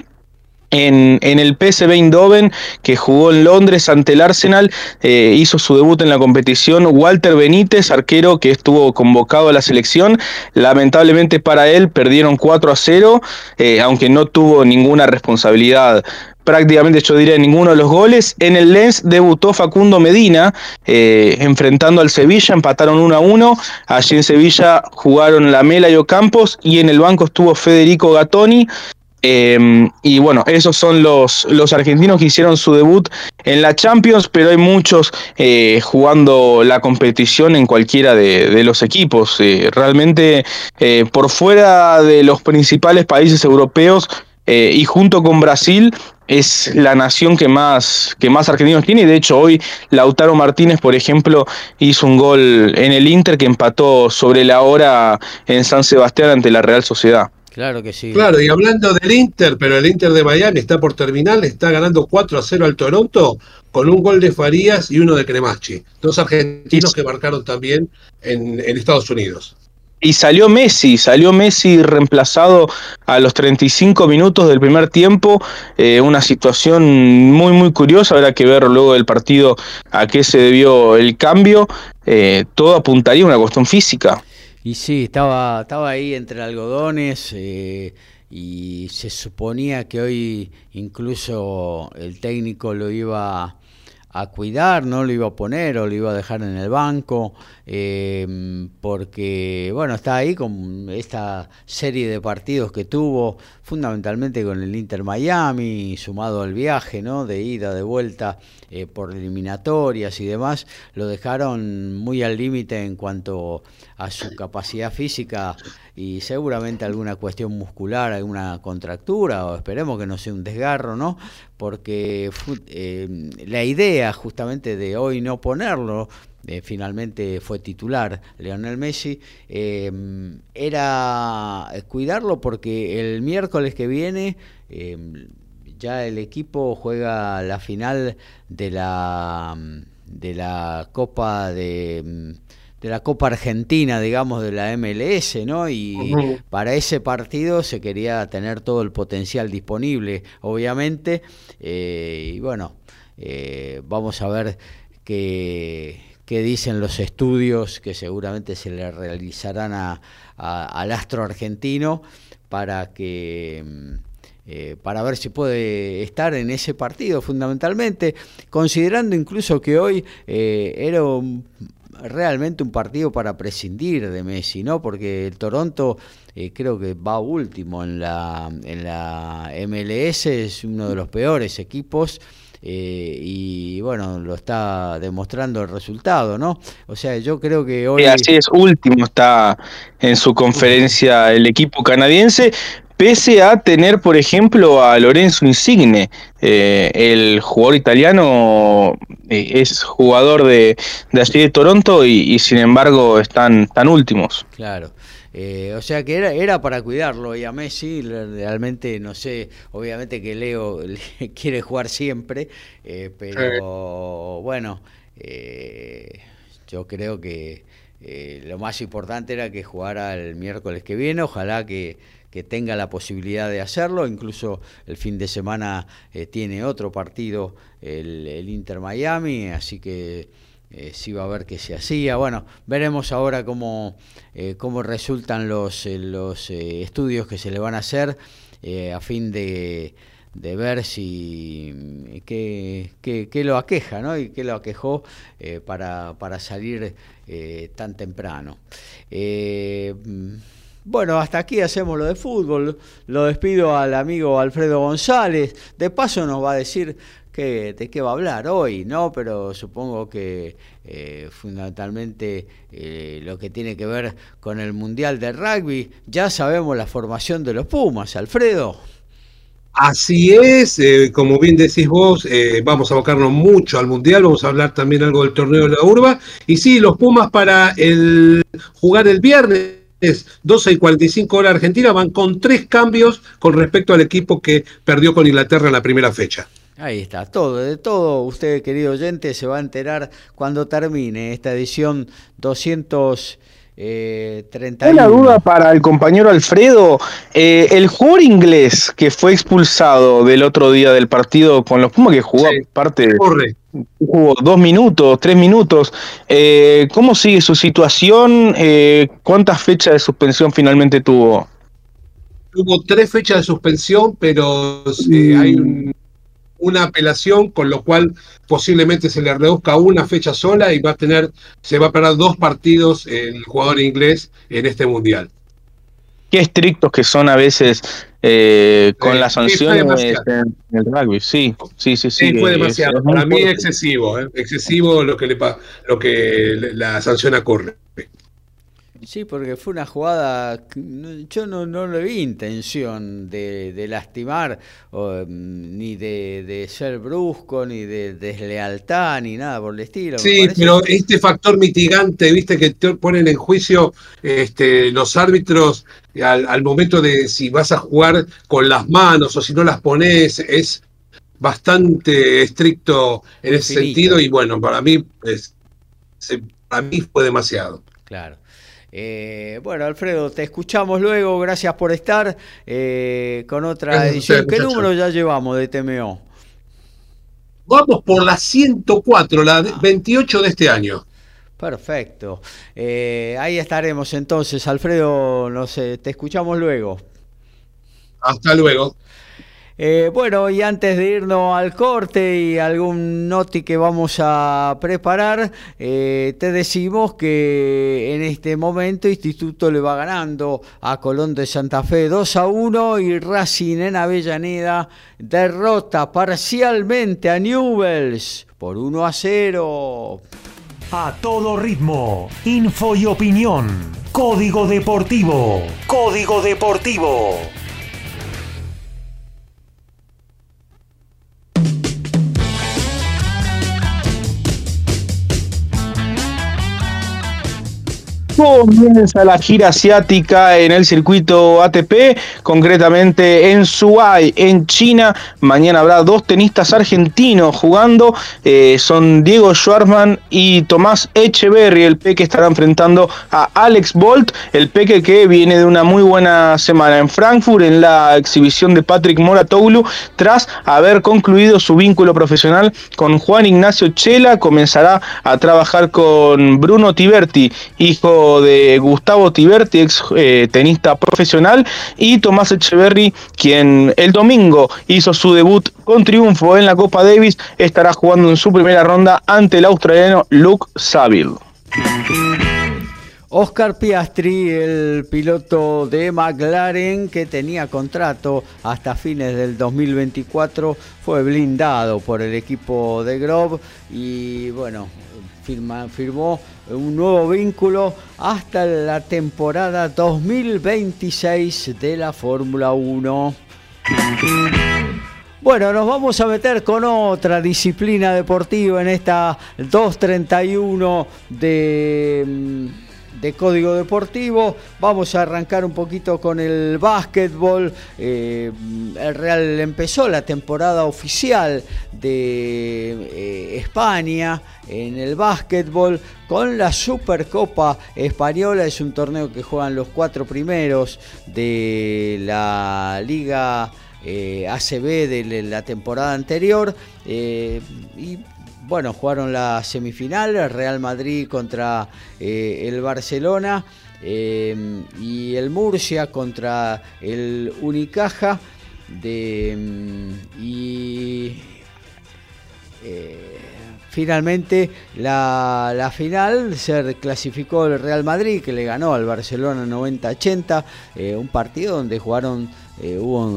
en, el PSV Eindhoven, que jugó en Londres ante el Arsenal, eh, hizo su debut en la competición Walter Benítez, arquero que estuvo convocado a la selección. Lamentablemente para él perdieron 4 a 0, eh, aunque no tuvo ninguna responsabilidad prácticamente yo diría ninguno de los goles. En el Lens debutó Facundo Medina eh, enfrentando al Sevilla, empataron 1 a 1. Allí en Sevilla jugaron Lamela y Ocampos y en el banco estuvo Federico Gattoni. Em, y bueno, esos son los, los argentinos que hicieron su debut en la Champions, pero hay muchos eh, jugando la competición en cualquiera de, los equipos. Eh, realmente eh, por fuera de los principales países europeos y junto con Brasil es la nación que más, que más argentinos tiene y de hecho hoy Lautaro Martínez, por ejemplo, hizo un gol en el Inter que empató sobre la hora en San Sebastián ante la Real Sociedad. Claro que sí. Claro, y hablando del Inter, pero el Inter de Miami está por terminar, está ganando 4 a 0 al Toronto con un gol de Farías y uno de Cremachi. Dos argentinos que marcaron también en, Estados Unidos. Y salió Messi, salió Messi reemplazado a los 35 minutos del primer tiempo, eh, una situación muy muy curiosa, habrá que ver luego del partido a qué se debió el cambio, eh, todo apuntaría a una cuestión física. Y sí, estaba, estaba ahí entre algodones eh, y se suponía que hoy incluso el técnico lo iba a cuidar, no lo iba a poner o lo iba a dejar en el banco, eh, porque bueno, está ahí con esta serie de partidos que tuvo, fundamentalmente con el Inter Miami, sumado al viaje, ¿no? De ida, de vuelta, eh, por eliminatorias y demás, lo dejaron muy al límite en cuanto a su capacidad física y seguramente alguna cuestión muscular, alguna contractura, o esperemos que no sea un desgarro, ¿no? Porque eh, la idea justamente de hoy no ponerlo, eh, finalmente fue titular Leonel Messi, eh, era cuidarlo porque el miércoles que viene ya el equipo juega la final de la, de la Copa de de la Copa Argentina, digamos, de la MLS, ¿no? Y para ese partido se quería tener todo el potencial disponible, obviamente. Eh, y bueno, eh, vamos a ver qué, qué dicen los estudios que seguramente se le realizarán a, al astro argentino para que mm, eh, para ver si puede estar en ese partido fundamentalmente, considerando incluso que hoy eh, era realmente un partido para prescindir de Messi, ¿no? Porque el Toronto eh, creo que va último en la, en la MLS, es uno de los peores equipos. Y bueno, lo está demostrando el resultado, ¿no? O sea, yo creo que hoy... así es, último está en su conferencia el equipo canadiense, pese a tener, por ejemplo, a Lorenzo Insigne, eh, el jugador italiano eh, es jugador de, de allí de Toronto y, sin embargo están tan últimos. Claro. Eh, o sea que era, era para cuidarlo y a Messi realmente no sé, obviamente que Leo quiere jugar siempre, pero bueno, yo creo que lo más importante era que jugara el miércoles que viene, ojalá que que tenga la posibilidad de hacerlo. Incluso el fin de semana eh, tiene otro partido, el, Inter Miami, así que eh, sí va a ver qué se hacía. Bueno, veremos ahora cómo, eh, cómo resultan los, los estudios que se le van a hacer a fin de, de ver si qué, qué, lo aqueja ¿no? y qué lo aquejó para, para salir tan temprano. Bueno, hasta aquí hacemos lo de fútbol. Lo despido al amigo Alfredo González. De paso nos va a decir que, de qué va a hablar hoy, ¿no? Pero supongo que eh, fundamentalmente eh, lo que tiene que ver con el Mundial de Rugby. Ya sabemos la formación de los Pumas, Alfredo. Así es, eh, como bien decís vos, vamos a abocarnos mucho al Mundial, vamos a hablar también algo del torneo de la urba. Y sí, los Pumas para el jugar el viernes es 12 y 45 horas Argentina, van con tres cambios con respecto al equipo que perdió con Inglaterra en la primera fecha. Ahí está, todo, de todo usted, querido oyente, se va a enterar cuando termine esta edición 200. Eh, Una duda para el compañero Alfredo. Eh, el jugador inglés que fue expulsado del otro día del partido con los Pumas, que jugó parte jugó dos minutos, tres minutos. Eh, ¿Cómo sigue su situación? Eh, ¿Cuántas fechas de suspensión finalmente tuvo? Tuvo tres fechas de suspensión, pero eh, hay una apelación, con lo cual posiblemente se le reduzca una fecha sola y va a tener, se va a parar dos partidos el jugador inglés en este mundial. Qué estrictos que son a veces eh, con las sanciones en el rugby. Sí, sí, sí. Sí, fue demasiado. Para mí es excesivo, ¿eh? excesivo lo que, le, lo que la sanción ocurre. Sí, porque fue una jugada, yo no, no le vi intención de, lastimar, mm, ni de, ser brusco, ni de deslealtad, ni nada por el estilo. Sí, pero este factor mitigante, viste, que te ponen en juicio este, los árbitros al, momento de si vas a jugar con las manos o si no las pones, es bastante estricto en ese sentido y bueno, para mí, es, para mí fue demasiado. Claro. Eh, bueno, Alfredo, te escuchamos luego. Gracias por estar eh, con otra edición. ¿Qué número ya llevamos de TMO? Vamos por la 104, la 28 de este año. Perfecto. Eh, ahí estaremos entonces, Alfredo. No sé, te escuchamos luego. Hasta luego. Eh, bueno, y antes de irnos al corte y algún noti que vamos a preparar, eh, te decimos que en este momento Instituto le va ganando a Colón de Santa Fe 2 a 1 y Racing en Avellaneda derrota parcialmente a Newells por 1 a 0. A todo ritmo, info y opinión. Código Deportivo. Código Deportivo. Comienza la gira asiática en el circuito ATP, concretamente en Zhuhai, en China. Mañana habrá dos tenistas argentinos jugando, eh, son Diego Schwartzman y Tomás Echeverry. El Peque estará enfrentando a Alex Bolt, el Peque que viene de una muy buena semana en Frankfurt en la exhibición de Patrick Moratoglou, tras haber concluido su vínculo profesional con Juan Ignacio Chela, comenzará a trabajar con Bruno Tiberti, hijo de Gustavo Tiberti, ex eh, tenista profesional, y Tomás Echeverry, quien el domingo hizo su debut con triunfo en la Copa Davis, estará jugando en su primera ronda ante el australiano Luke Saville. Oscar Piastri, el piloto de McLaren que tenía contrato hasta fines del 2024, fue blindado por el equipo de Grove y bueno, firmó un nuevo vínculo hasta la temporada 2026 de la Fórmula 1. Bueno, nos vamos a meter con otra disciplina deportiva en esta 231 de mm, de Código Deportivo. Vamos a arrancar un poquito con el básquetbol. Eh, el Real empezó la temporada oficial de eh, España en el básquetbol con la Supercopa Española. Es un torneo que juegan los cuatro primeros de la Liga. Eh, ACB de la temporada anterior bueno, jugaron la semifinal, Real Madrid contra eh, el Barcelona eh, y el Murcia contra el Unicaja mm, y eh, finalmente la, final se clasificó el Real Madrid que le ganó al Barcelona 90-80, un partido donde jugaron,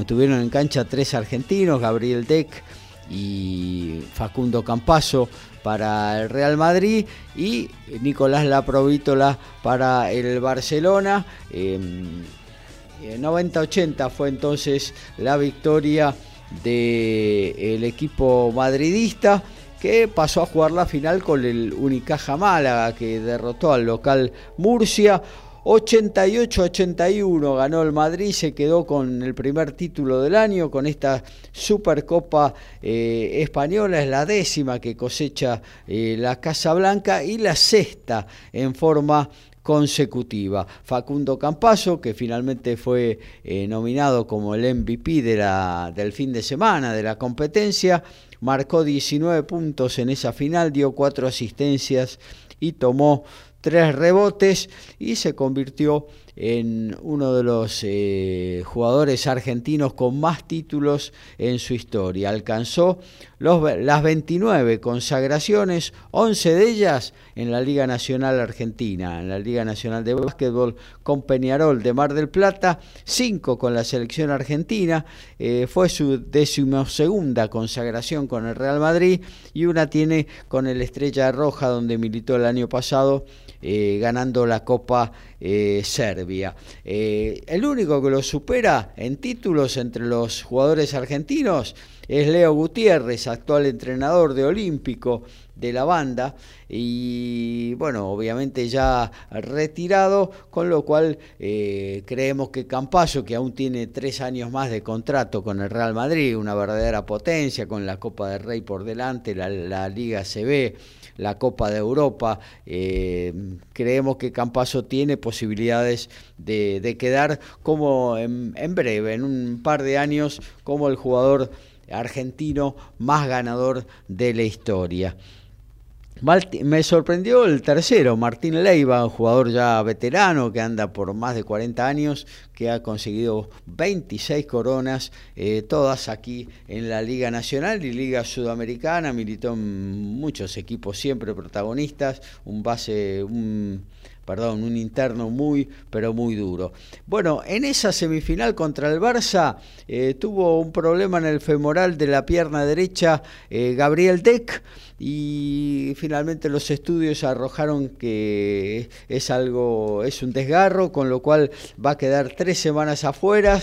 tuvieron en cancha tres argentinos, Gabriel Deck, y Facundo Campaso para el Real Madrid y Nicolás Laprovítola para el Barcelona. 90-80 fue entonces la victoria del equipo madridista que pasó a jugar la final con el Unicaja Málaga que derrotó al local Murcia 88-81 ganó el Madrid, se quedó con el primer título del año, con esta Supercopa eh, Española, es la décima que cosecha eh, la Casa Blanca y la sexta en forma consecutiva. Facundo Campaso, que finalmente fue eh, nominado como el MVP de la, del fin de semana de la competencia, marcó 19 puntos en esa final, dio cuatro asistencias y tomó tres rebotes y se convirtió en uno de los eh, jugadores argentinos con más títulos en su historia. Alcanzó las 29 consagraciones, 11 de ellas en la Liga Nacional Argentina, en la Liga Nacional de Básquetbol con Peñarol de Mar del Plata, 5 con la selección argentina, eh, fue su decimosegunda consagración con el Real Madrid y una tiene con el Estrella Roja donde militó el año pasado eh, ganando la Copa eh, Serbia. el único que lo supera en títulos entre los jugadores argentinos es Leo Gutiérrez, actual entrenador de Olímpico de la banda y bueno, obviamente ya retirado, con lo cual eh, creemos que Campaso, que aún tiene tres años más de contrato con el Real Madrid, una verdadera potencia con la Copa del Rey por delante, la, Liga CB, la Copa de Europa, eh, creemos que Campaso tiene posibilidades de, quedar como en breve, en un par de años, como el jugador argentino más ganador de la historia. Me sorprendió el tercero, Martín Leiva, un jugador ya veterano que anda por más de 40 años, que ha conseguido 26 coronas, eh, todas aquí en la Liga Nacional y Liga Sudamericana, militó en muchos equipos siempre protagonistas, un base, un perdón, un interno muy, pero muy duro. Bueno, en esa semifinal contra el Barça eh, tuvo un problema en el femoral de la pierna derecha eh, Gabriel Deck y finalmente los estudios arrojaron que es algo, es un desgarro, con lo cual va a quedar tres semanas afuera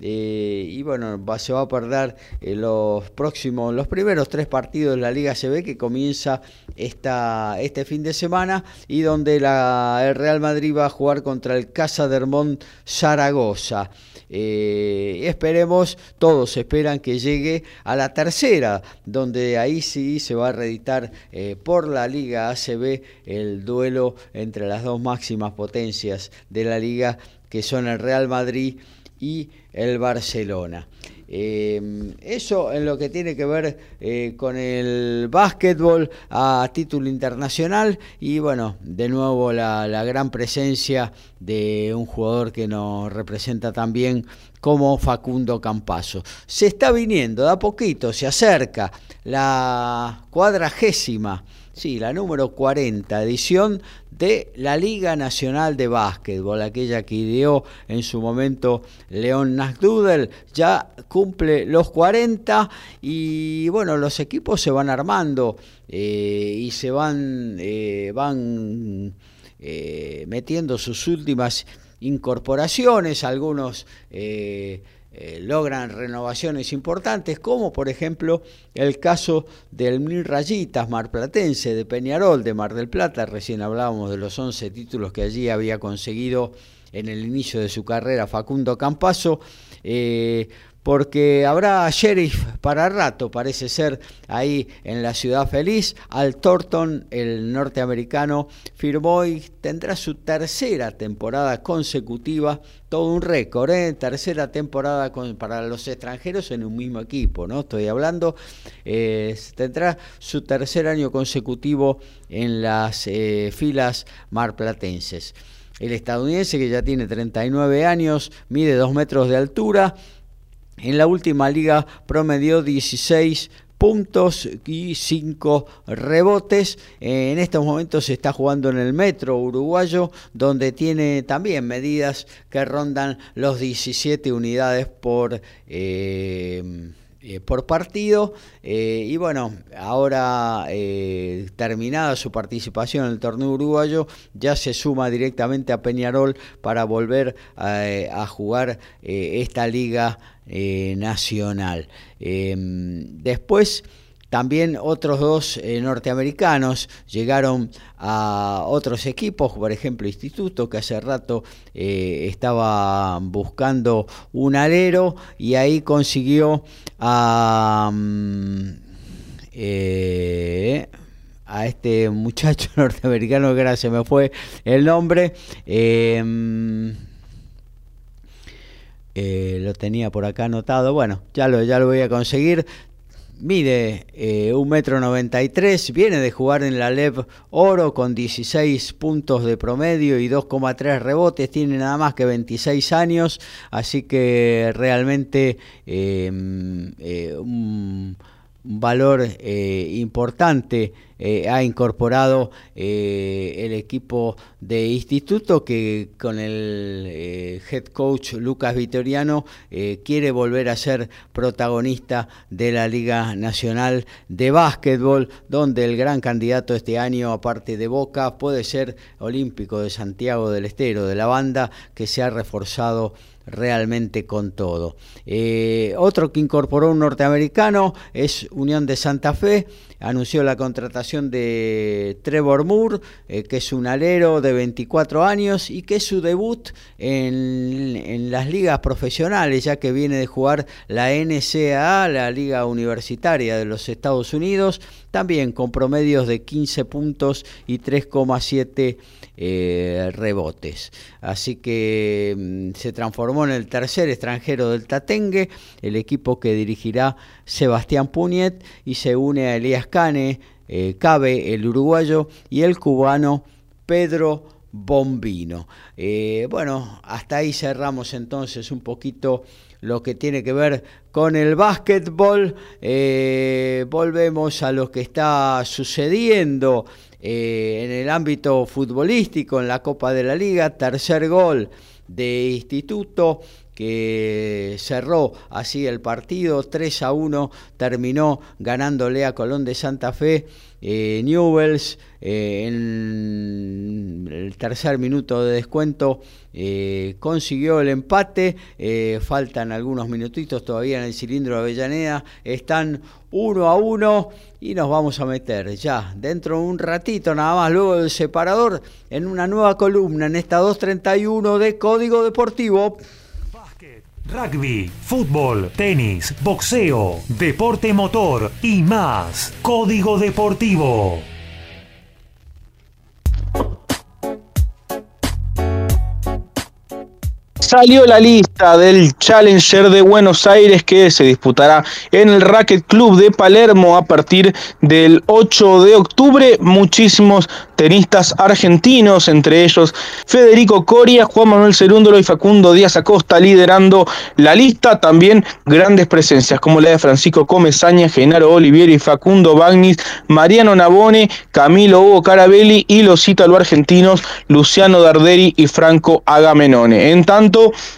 eh, y bueno, se va a perder los próximos, los primeros tres partidos de la Liga CB que comienza esta, este fin de semana y donde el Real Madrid va a jugar contra el Casa de Hermón Zaragoza. Eh, esperemos, todos esperan que llegue a la tercera, donde ahí sí se va a reeditar eh, por la Liga ACB el duelo entre las dos máximas potencias de la liga, que son el Real Madrid y el Barcelona. Eh, eso en lo que tiene que ver eh, con el básquetbol a título internacional y bueno, de nuevo la, la, gran presencia de un jugador que nos representa también como Facundo Campaso. Se está viniendo, de a poquito, se acerca la cuadragésima Sí, la número 40, edición de la Liga Nacional de Básquetbol, aquella que ideó en su momento León Nasdudel, ya cumple los 40 y bueno, los equipos se van armando eh, y se van, eh, van eh, metiendo sus últimas incorporaciones, algunos eh, logran renovaciones importantes, como por ejemplo el caso del Mil Rayitas marplatense de Peñarol de Mar del Plata, recién hablábamos de los 11 títulos que allí había conseguido en el inicio de su carrera Facundo Campaso, eh, porque habrá sheriff para rato, parece ser, ahí en la ciudad feliz. Al Thornton, el norteamericano, firmó y tendrá su tercera temporada consecutiva, todo un récord, ¿eh? tercera temporada para los extranjeros en un mismo equipo, ¿no? Estoy hablando, eh, tendrá su tercer año consecutivo en las eh, filas marplatenses. El estadounidense, que ya tiene 39 años, mide 2 metros de altura, en la última liga promedió 16 puntos y 5 rebotes. En estos momentos se está jugando en el metro uruguayo, donde tiene también medidas que rondan los 17 unidades por... Eh, eh, por partido. Eh, y bueno, ahora terminada su participación en el torneo uruguayo, ya se suma directamente a Peñarol para volver a, jugar esta liga nacional. después también otros dos eh, norteamericanos llegaron a otros equipos, por ejemplo Instituto, que hace rato eh, estaba buscando un alero y ahí consiguió a, mm, eh, a este muchacho norteamericano que ahora se me fue el nombre. Mm, lo tenía por acá anotado. Bueno, ya lo, ya lo voy a conseguir mide eh, un metro noventa viene de jugar en la LEV Oro con 16 puntos de promedio y 2,3 rebotes, tiene nada más que 26 años, así que realmente eh, eh, un valor eh, importante eh, ha incorporado eh, el equipo de instituto que con el head coach Lucas Vitoriano quiere volver a ser protagonista de la Liga Nacional de Básquetbol, donde el gran candidato este año, aparte de Boca, puede ser Olímpico de Santiago del Estero, de la banda que se ha reforzado realmente con todo. Eh, otro que incorporó un norteamericano es Unión de Santa Fe, anunció la contratación de Trevor Moore, eh, que es un alero de 24 años y que es su debut en, en, las ligas profesionales, ya que viene de jugar la NCAA, la Liga Universitaria de los Estados Unidos, también con promedios de 15 puntos y 3,7 eh, rebotes. Así que mm, se transformó en el tercer extranjero del Tatengue, el equipo que dirigirá Sebastián Puñet y se une a Elías Cane, eh, Cabe, el uruguayo, y el cubano Pedro Bombino. Eh, bueno, hasta ahí cerramos entonces un poquito lo que tiene que ver con el básquetbol. volvemos a lo que está sucediendo eh, en el ámbito futbolístico, en la Copa de la Liga, tercer gol de Instituto que cerró así el partido, 3 a 1 terminó ganándole a Colón de Santa Fe. Eh, Newells eh, en el tercer minuto de descuento eh, consiguió el empate, faltan algunos minutitos todavía en el cilindro de Avellaneda, están uno a uno y nos vamos a meter ya dentro de un ratito nada más luego del separador en una nueva columna en esta 231 de Código Deportivo. Rugby, fútbol, tenis, boxeo, deporte motor y más. Código Deportivo. Salió la lista del Challenger de Buenos Aires que se disputará en el Racket Club de Palermo a partir del 8 de octubre. Muchísimos tenistas argentinos, entre ellos Federico Coria, Juan Manuel Cerúndolo y Facundo Díaz Acosta liderando la lista. También grandes presencias como la de Francisco Comesaña, Genaro Olivieri, Facundo Bagnis, Mariano Nabone, Camilo Hugo Carabelli y los ítalo argentinos Luciano Darderi y Franco Agamenone. En tanto,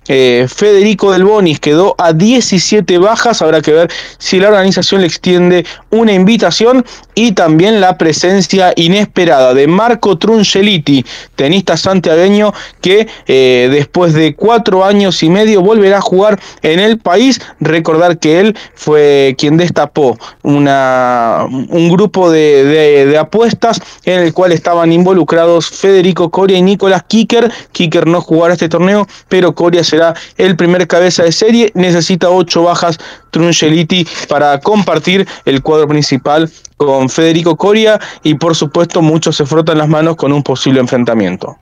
eh, Federico Del Bonis quedó a 17 bajas. Habrá que ver si la organización le extiende una invitación y también la presencia inesperada de Marco Trungeliti, tenista santiagueño que eh, después de cuatro años y medio volverá a jugar en el país. Recordar que él fue quien destapó una, un grupo de, apuestas en el cual estaban involucrados Federico Coria y Nicolás Kicker. Kicker no jugará este torneo, pero Coria será el primer cabeza de serie. Necesita ocho bajas Trungeliti para compartir el cuadro principal con Federico Coria y por supuesto muchos se frotan las manos con un posible enfrentamiento.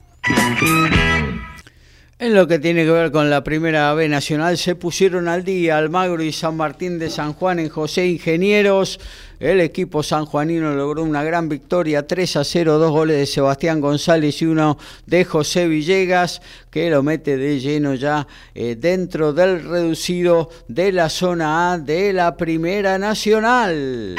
En lo que tiene que ver con la primera B nacional, se pusieron al día Almagro y San Martín de San Juan en José Ingenieros. El equipo sanjuanino logró una gran victoria, 3 a 0, dos goles de Sebastián González y uno de José Villegas, que lo mete de lleno ya eh, dentro del reducido de la zona A de la Primera Nacional.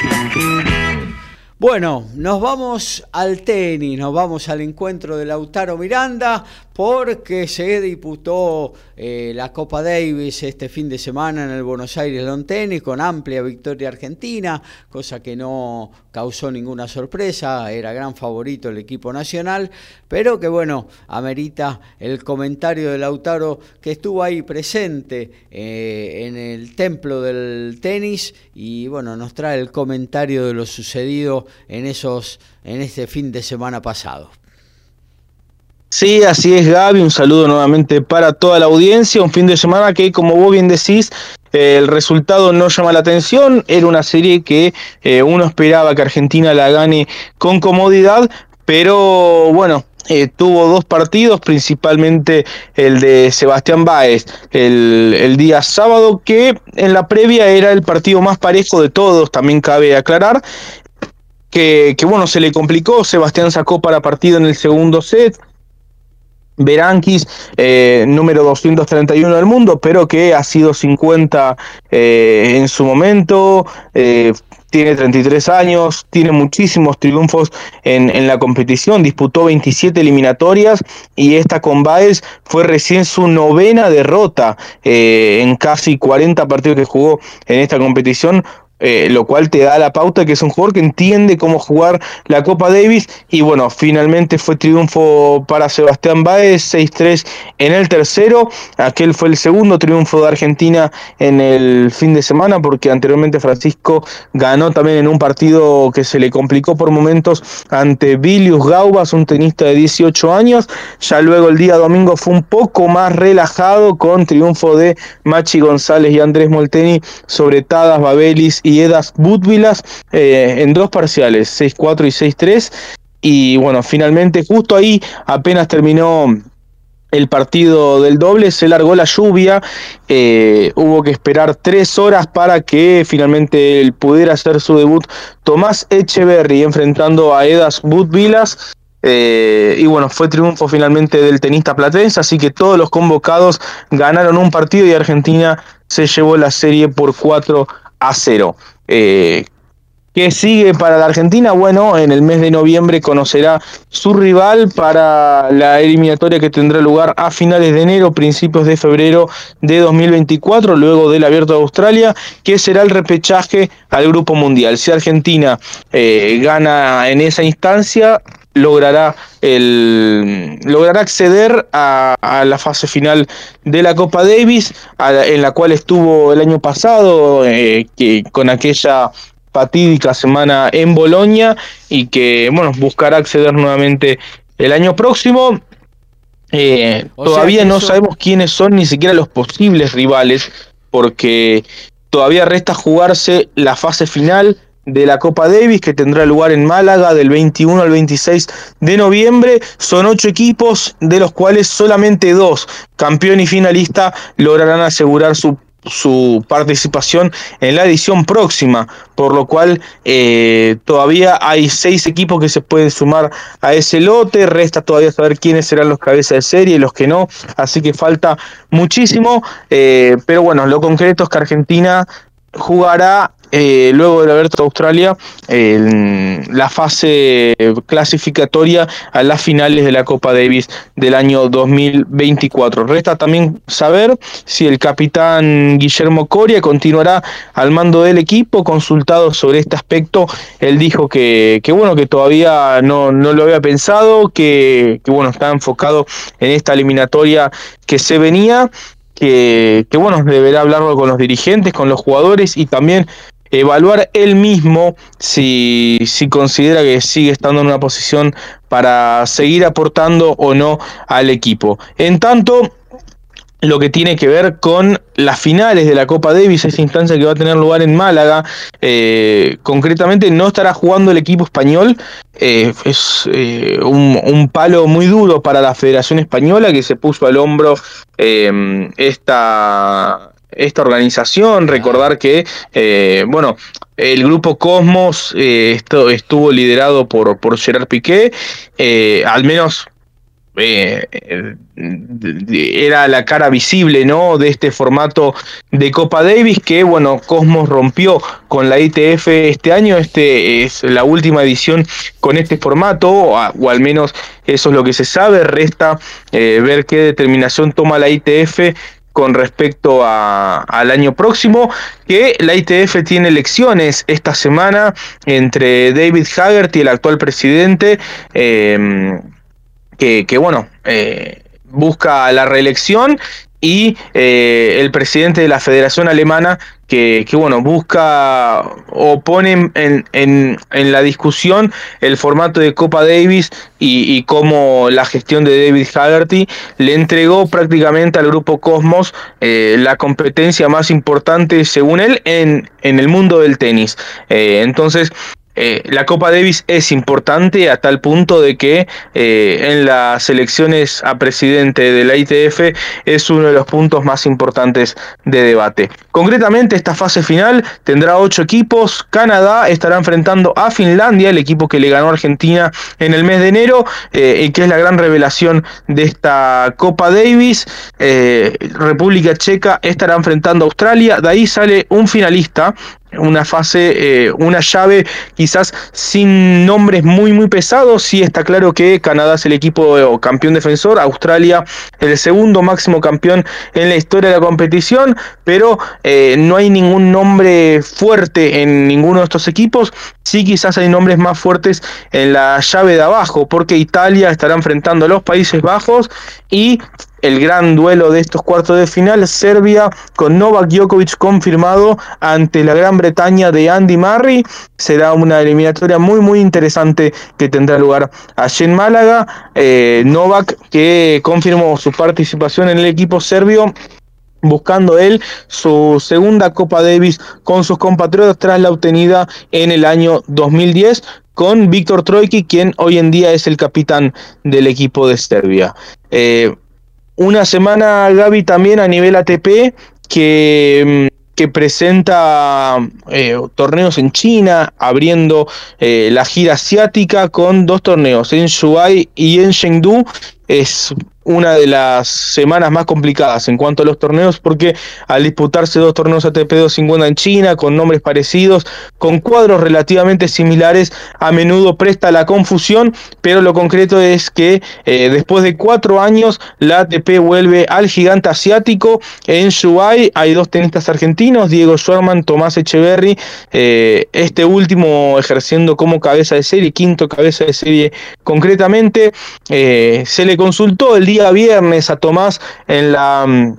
Bueno, nos vamos al tenis, nos vamos al encuentro de Lautaro Miranda, porque se disputó eh, la Copa Davis este fin de semana en el Buenos Aires Long Tennis con amplia victoria argentina, cosa que no causó ninguna sorpresa, era gran favorito el equipo nacional, pero que bueno, amerita el comentario de Lautaro que estuvo ahí presente eh, en el templo del tenis y bueno, nos trae el comentario de lo sucedido en esos en este fin de semana pasado. Sí, así es Gaby, un saludo nuevamente para toda la audiencia, un fin de semana que como vos bien decís, el resultado no llama la atención, era una serie que eh, uno esperaba que Argentina la gane con comodidad, pero bueno, eh, tuvo dos partidos, principalmente el de Sebastián Báez el, el, día sábado, que en la previa era el partido más parejo de todos, también cabe aclarar. Que, bueno, se le complicó, Sebastián sacó para partido en el segundo set, Berankis, eh, número 231 del mundo, pero que ha sido 50 eh, en su momento, eh, tiene 33 años, tiene muchísimos triunfos en, en, la competición, disputó 27 eliminatorias y esta con Baez fue recién su novena derrota en casi 40 partidos que jugó en esta competición eh, lo cual te da la pauta que es un jugador que entiende cómo jugar la Copa Davis. Y bueno, finalmente fue triunfo para Sebastián Báez, 6-3 en el tercero, aquel fue el segundo triunfo de Argentina en el fin de semana porque anteriormente Francisco ganó también en un partido que se le complicó por momentos ante Vilius Gaubas, un tenista de 18 años, ya luego el día domingo fue un poco más relajado con triunfo de Machi González y Andrés Molteni sobre Tadas Babelis y Edas Butvilas eh, en dos parciales, 6-4 y 6-3. Y bueno, finalmente justo ahí apenas terminó el partido del doble, se largó la lluvia, eh, hubo que esperar tres horas para que finalmente él pudiera hacer su debut Tomás Echeverry enfrentando a Edas Butvilas. Eh, y bueno, fue triunfo finalmente del tenista platense, así que todos los convocados ganaron un partido y Argentina se llevó la serie por 4 a cero. Eh, ¿Qué sigue para la Argentina? Bueno, en el mes de noviembre conocerá su rival para la eliminatoria que tendrá lugar a finales de enero, principios de febrero de 2024, luego del Abierto de Australia, que será el repechaje al Grupo Mundial. Si Argentina eh, gana en esa instancia, logrará, el, logrará acceder a, la fase final de la Copa Davis, en la cual estuvo el año pasado, eh, que, con aquella fatídica semana en Bolonia y que bueno buscará acceder nuevamente el año próximo. Eh, todavía no sabemos quiénes son ni siquiera los posibles rivales porque todavía resta jugarse la fase final de la Copa Davis que tendrá lugar en Málaga del 21 al 26 de noviembre. Son ocho equipos de los cuales solamente dos, campeón y finalista, lograrán asegurar su su participación en la edición próxima, por lo cual eh, todavía hay seis equipos que se pueden sumar a ese lote, resta todavía saber quiénes serán los cabezas de serie y los que no, así que falta muchísimo, eh, pero bueno, lo concreto es que Argentina jugará eh, luego de haber Australia la fase clasificatoria a las finales de la Copa Davis del año 2024. Resta también saber si el capitán Guillermo Coria continuará al mando del equipo. Consultado sobre este aspecto, él dijo que, bueno, que todavía no, lo había pensado, que, que bueno, está enfocado en esta eliminatoria que se venía que, que, bueno, deberá hablarlo con los dirigentes, con los jugadores y también evaluar él mismo si, si considera que sigue estando en una posición para seguir aportando o no al equipo. En tanto, lo que tiene que ver con las finales de la Copa Davis, esa instancia que va a tener lugar en Málaga. Eh, concretamente no estará jugando el equipo español. Eh, es eh, un, palo muy duro para la Federación Española que se puso al hombro esta, esta organización. Recordar que, bueno, el grupo Cosmos esto, estuvo liderado por, por Gerard Piqué. al menos eh, era la cara visible ¿no? de este formato de Copa Davis que bueno Cosmos rompió con la ITF este año este es la última edición con este formato o, al menos eso es lo que se sabe resta eh, ver qué determinación toma la ITF con respecto al año próximo, que la ITF tiene elecciones esta semana entre David Haggerty, el actual presidente, eh, que, bueno, eh, busca la reelección y eh, el presidente de la Federación Alemana que, bueno, busca o pone en, en, la discusión el formato de Copa Davis y, cómo la gestión de David Haggerty le entregó prácticamente al grupo Cosmos eh, la competencia más importante, según él, en, en el mundo del tenis. entonces, eh, la Copa Davis es importante a tal punto de que eh, en las elecciones a presidente de la ITF es uno de los puntos más importantes de debate. Concretamente, esta fase final tendrá ocho equipos. Canadá estará enfrentando a Finlandia, el equipo que le ganó a Argentina en el mes de enero, eh, y que es la gran revelación de esta Copa Davis. República Checa estará enfrentando a Australia. De ahí sale un finalista una fase, eh, una llave quizás sin nombres muy muy pesados. Sí está claro que Canadá es el equipo eh, campeón defensor, Australia el segundo máximo campeón en la historia de la competición, pero eh, no hay ningún nombre fuerte en ninguno de estos equipos. Sí quizás hay nombres más fuertes en la llave de abajo, porque Italia estará enfrentando a los Países Bajos y el gran duelo de estos cuartos de final, Serbia con Novak Djokovic confirmado ante la Gran Bretaña de Andy Murray. Será una eliminatoria muy muy interesante que tendrá lugar allí en Málaga. Eh, Novak que confirmó su participación en el equipo serbio buscando él su segunda Copa Davis con sus compatriotas tras la obtenida en el año 2010 con Víctor Troiki, quien hoy en día es el capitán del equipo de Serbia. Eh, una semana, Gaby, también a nivel ATP, que, mm, que presenta eh, torneos en China, abriendo eh, la gira asiática con dos torneos, en Shuai y en Chengdu, es una de las semanas más complicadas en cuanto a los torneos, porque al disputarse dos torneos ATP 250 en China, con nombres parecidos, con cuadros relativamente similares, a menudo presta la confusión, pero lo concreto es que eh, después de cuatro años, la ATP vuelve al gigante asiático. En Shuai hay dos tenistas argentinos, Diego Schwarman, Tomás Echeverry, eh, este último ejerciendo como cabeza de serie, quinto cabeza de serie concretamente. Eh, se le consultó el día viernes a Tomás en la mm,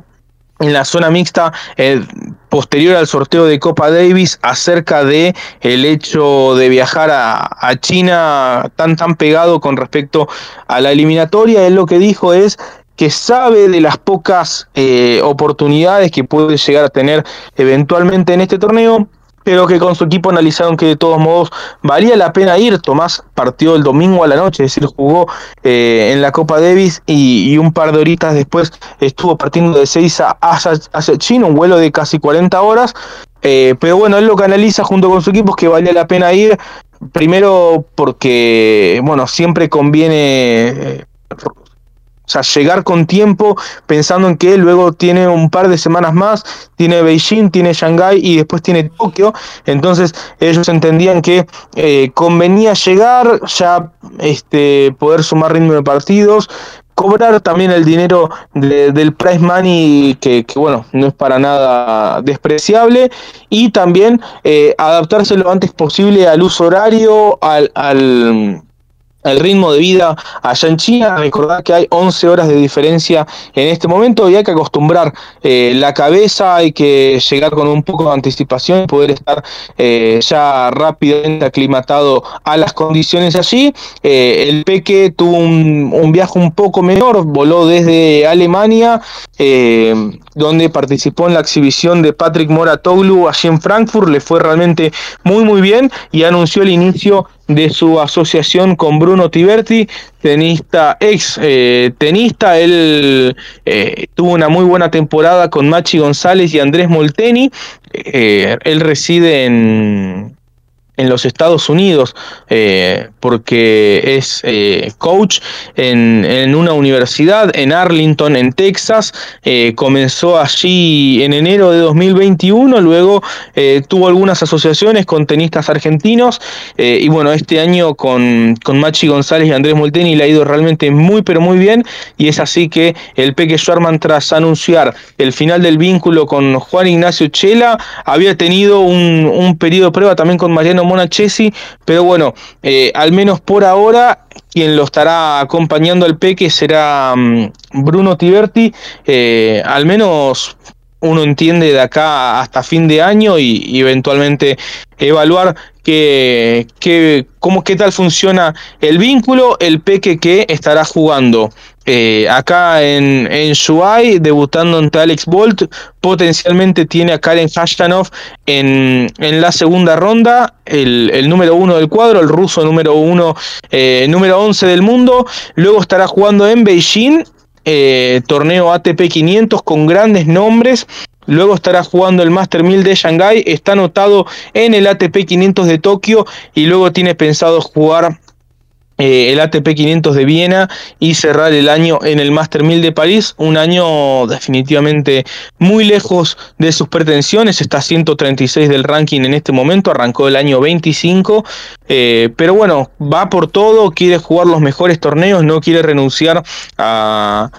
en la zona mixta eh, posterior al sorteo de Copa Davis acerca de el hecho de viajar a, China tan tan pegado con respecto a la eliminatoria. Él lo que dijo es que sabe de las pocas eh, oportunidades que puede llegar a tener eventualmente en este torneo pero que con su equipo analizaron que de todos modos valía la pena ir. Tomás partió el domingo a la noche, es decir, jugó eh, en la Copa Davis y, un par de horitas después estuvo partiendo de Seiza hacia, China, un vuelo de casi 40 horas. Eh, pero bueno, él lo que analiza junto con su equipo es que valía la pena ir. Primero porque, bueno, siempre conviene eh, o sea, llegar con tiempo pensando en que luego tiene un par de semanas más, tiene Beijing, tiene Shanghái y después tiene Tokio. Entonces ellos entendían que eh, convenía llegar, ya este, poder sumar ritmo de partidos, cobrar también el dinero del prize money, que, bueno, no es para nada despreciable, y también eh, adaptarse lo antes posible al uso horario, al, al el ritmo de vida allá en China. Recordad que hay 11 horas de diferencia en este momento y hay que acostumbrar eh, la cabeza, hay que llegar con un poco de anticipación y poder estar eh, ya rápidamente aclimatado a las condiciones allí. Eh, el Peque tuvo un, un, viaje un poco menor, voló desde Alemania, donde participó en la exhibición de Patrick Moratoglu allí en Frankfurt, le fue realmente muy muy bien y anunció el inicio de su asociación con Bruno Tiberti, tenista, ex eh, tenista. Él eh, tuvo una muy buena temporada con Machi González y Andrés Molteni. Eh, él reside en, en los Estados Unidos, eh, porque es eh, coach en, en, una universidad en Arlington, en Texas. Eh, comenzó allí en enero de 2021, luego tuvo algunas asociaciones con tenistas argentinos y bueno, este año con, con Machi González y Andrés Molteni le ha ido realmente muy pero muy bien y es así que el Peque Schwarman tras anunciar el final del vínculo con Juan Ignacio Chela había tenido un, un periodo de prueba también con Mariano Mona Chesi, pero bueno, eh, al menos por ahora quien lo estará acompañando al Peque será mm, Bruno Tiberti, eh, al menos uno entiende de acá hasta fin de año y, eventualmente evaluar qué, qué, cómo, qué tal funciona el vínculo, el peque que estará jugando eh, acá en, en Shuai, debutando ante Alex Bolt, potencialmente tiene a Karen Hashtanov en, en la segunda ronda, el, el, número uno del cuadro, el ruso número uno, eh, número 11 del mundo, luego estará jugando en Beijing eh, torneo ATP 500 con grandes nombres. Luego estará jugando el Master 1000 de Shanghai. Está anotado en el ATP 500 de Tokio y luego tiene pensado jugar eh, el ATP 500 de Viena y cerrar el año en el Master 1000 de París, un año definitivamente muy lejos de sus pretensiones, está 136 del ranking en este momento, arrancó el año 25, eh, pero bueno, va por todo, quiere jugar los mejores torneos, no quiere renunciar a,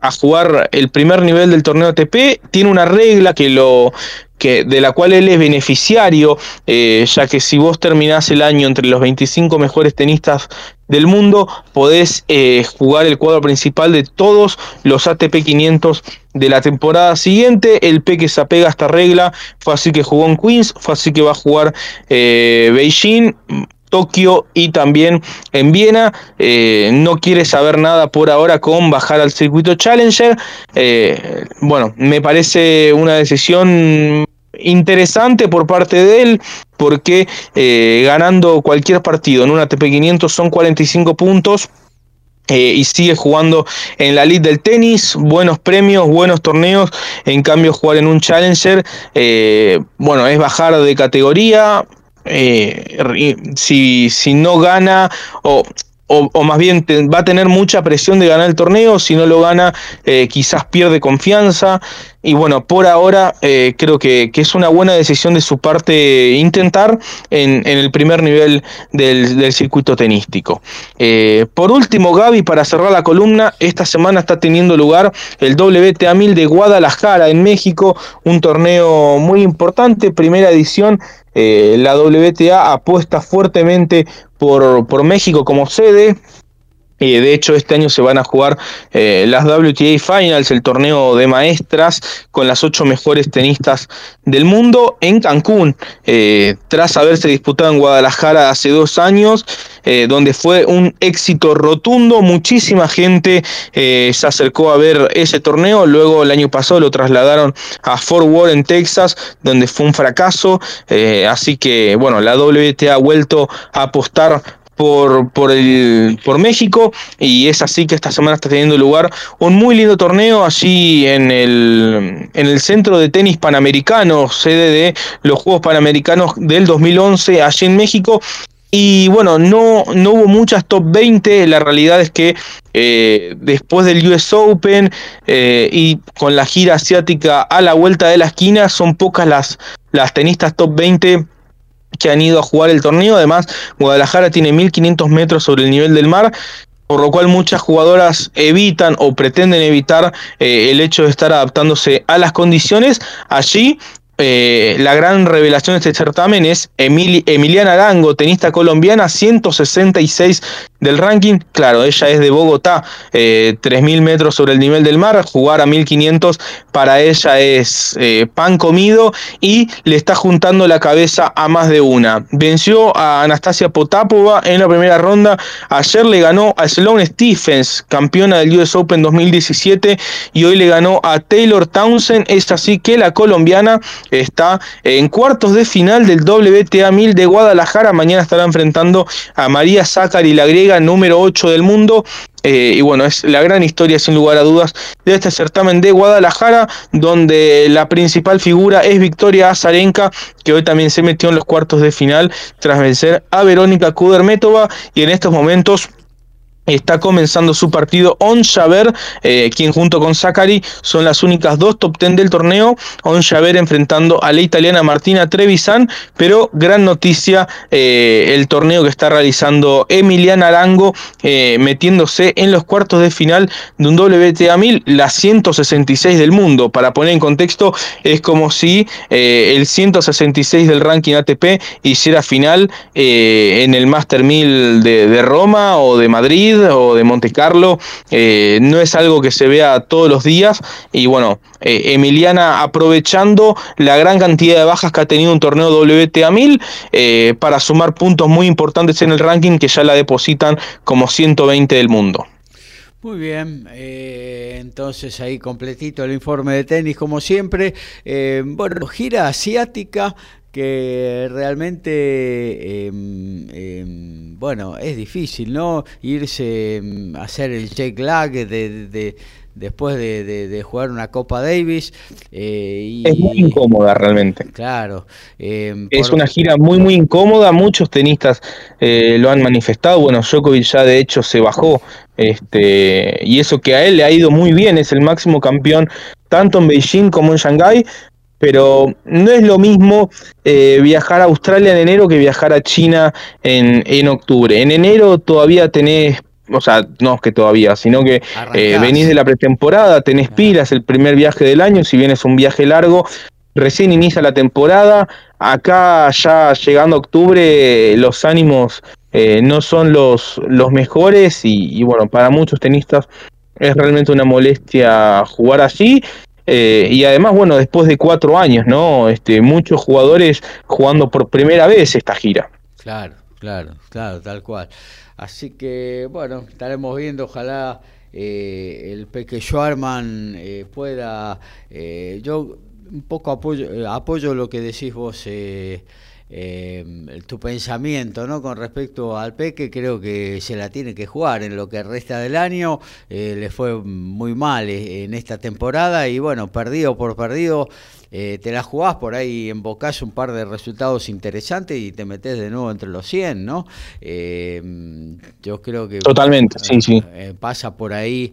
a jugar el primer nivel del torneo ATP, tiene una regla que lo que, de la cual él es beneficiario, eh, ya que si vos terminás el año entre los 25 mejores tenistas del mundo, podés eh, jugar el cuadro principal de todos los ATP 500 de la temporada siguiente. El P que se apega a esta regla fue así que jugó en Queens, fue así que va a jugar eh, Beijing. Tokio y también en Viena. no quiere saber nada por ahora con bajar al circuito Challenger. bueno, me parece una decisión interesante por parte de él, porque eh, ganando cualquier partido en una ATP500 son 45 puntos. Eh, y sigue jugando en la lead del tenis, buenos premios, buenos torneos. En cambio, jugar en un challenger, eh, bueno, es bajar de categoría. si, si no gana o o, más bien va a tener mucha presión de ganar el torneo, si no lo gana eh, quizás pierde confianza y bueno, por ahora eh, creo que, es una buena decisión de su parte intentar en, el primer nivel del, circuito tenístico. Eh, por último, Gaby, para cerrar la columna, esta semana está teniendo lugar el WTA 1000 de Guadalajara en México, un torneo muy importante, primera edición. La WTA apuesta fuertemente por, por México como sede, de hecho, este año se van a jugar eh, las WTA Finals, el torneo de maestras, con las ocho mejores tenistas del mundo en Cancún, eh, tras haberse disputado en Guadalajara hace dos años, eh, donde fue un éxito rotundo. Muchísima gente se acercó a ver ese torneo. Luego, el año pasado, lo trasladaron a Fort Worth, en Texas, donde fue un fracaso. así que, bueno, la WTA ha vuelto a apostar por, por, el, por México y es así que esta semana está teniendo lugar un muy lindo torneo allí en el, en el Centro de Tenis Panamericano, sede de los Juegos Panamericanos del 2011 allí en México. Y bueno, no, no hubo muchas top 20, la realidad es que eh, después del US Open eh, y con la gira asiática a la vuelta de la esquina, son pocas las, las tenistas top 20 que han ido a jugar el torneo. Además, Guadalajara tiene 1500 metros sobre el nivel del mar por lo cual muchas jugadoras evitan o pretenden evitar eh, el hecho de estar adaptándose a las condiciones. Allí eh, la gran revelación de este certamen es Emiliana Arango, tenista colombiana, 166 del ranking. Claro, ella es de Bogotá, 3.000 eh, metros sobre el nivel del mar. Jugar a 1.500 para ella es eh, pan comido y le está juntando la cabeza a más de una. Venció a Anastasia Potapova en la primera ronda. Ayer le ganó a Sloane Stephens, campeona del US Open 2017, y hoy le ganó a Taylor Townsend. Es así que la colombiana está en cuartos de final del WTA 1000 de Guadalajara. Mañana estará enfrentando a María Zachary, la griega número 8 del mundo. Eh, y bueno, es la gran historia sin lugar a dudas de este certamen de Guadalajara, donde la principal figura es Victoria Azarenka, que hoy también se metió en los cuartos de final tras vencer a Verónica Kudermetova y en estos momentos Está comenzando su partido On Javer, eh, quien junto con Zachary son las únicas dos top ten del torneo. On Javer enfrentando a la italiana Martina Trevisan, pero gran noticia eh, el torneo que está realizando Emiliana Arango, eh, metiéndose en los cuartos de final de un WTA 1000, la 166 del mundo. Para poner en contexto, es como si el 166 del ranking ATP hiciera final en el Master 1000 de Roma o de Madrid o de Monte Carlo, eh, no es algo que se vea todos los días y bueno, eh, Emiliana aprovechando la gran cantidad de bajas que ha tenido un torneo WTA 1000 eh, para sumar puntos muy importantes en el ranking que ya la depositan como 120 del mundo. Muy bien, entonces ahí completito el informe de tenis como siempre. bueno, gira asiática que realmente, em, em, bueno, es difícil, ¿no? Irse em, a hacer el check lag de, después de, jugar una Copa Davis. Eh, es muy incómoda realmente. Claro. es una gira muy, muy incómoda. Muchos tenistas eh, lo han manifestado. Bueno, Djokovic ya de hecho se bajó. Este, y eso que a él le ha ido muy bien. Es el máximo campeón tanto en Beijing como en Shanghái pero no es lo mismo eh, viajar a Australia en enero que viajar a China en, en octubre. En enero todavía tenés o sea, no es que todavía, sino que eh, venís de la pretemporada, tenés pilas, el primer viaje del año, si bien es un viaje largo, recién inicia la temporada, acá ya llegando octubre los ánimos eh, no son los, los mejores y, y, bueno, para muchos tenistas es realmente una molestia jugar así eh, y además, bueno, después de cuatro años, ¿no? Este, muchos jugadores jugando por primera vez esta gira. Claro, claro, claro, tal cual. Así que, bueno, estaremos viendo, ojalá eh, el Peque Schwarman eh, pueda. yo un poco apoyo, apoyo lo que decís vos. eh, tu pensamiento ¿no? con respecto al Peque, creo que se la tiene que jugar en lo que resta del año, eh, le fue muy mal eh, en esta temporada y bueno, perdido por perdido, te la jugás por ahí, embocás un par de resultados interesantes y te metes de nuevo entre los 100, ¿no? yo creo que... Totalmente, sí, sí. pasa por ahí,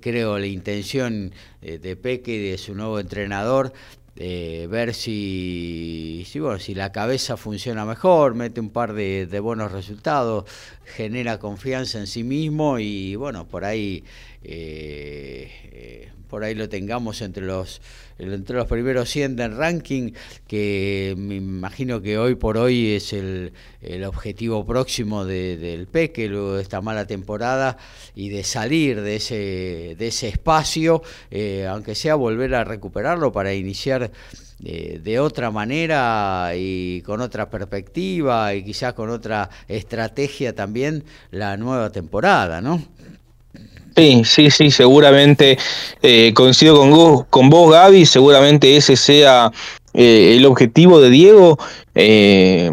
creo, la intención de Peque y de su nuevo entrenador eh, ver si, si, bueno, si la cabeza funciona mejor, mete un par de, buenos resultados, genera confianza en sí mismo y bueno, por ahí eh, eh, por ahí lo tengamos entre los entre los primeros 100 del ranking, que me imagino que hoy por hoy es el, el objetivo próximo del Peque, luego de esta mala temporada, y de salir de ese, de ese espacio, eh, aunque sea volver a recuperarlo para iniciar eh, de otra manera y con otra perspectiva y quizás con otra estrategia también la nueva temporada, ¿no? Sí, sí, sí, seguramente eh, coincido con vos, Gaby, seguramente ese sea eh, el objetivo de Diego. Eh,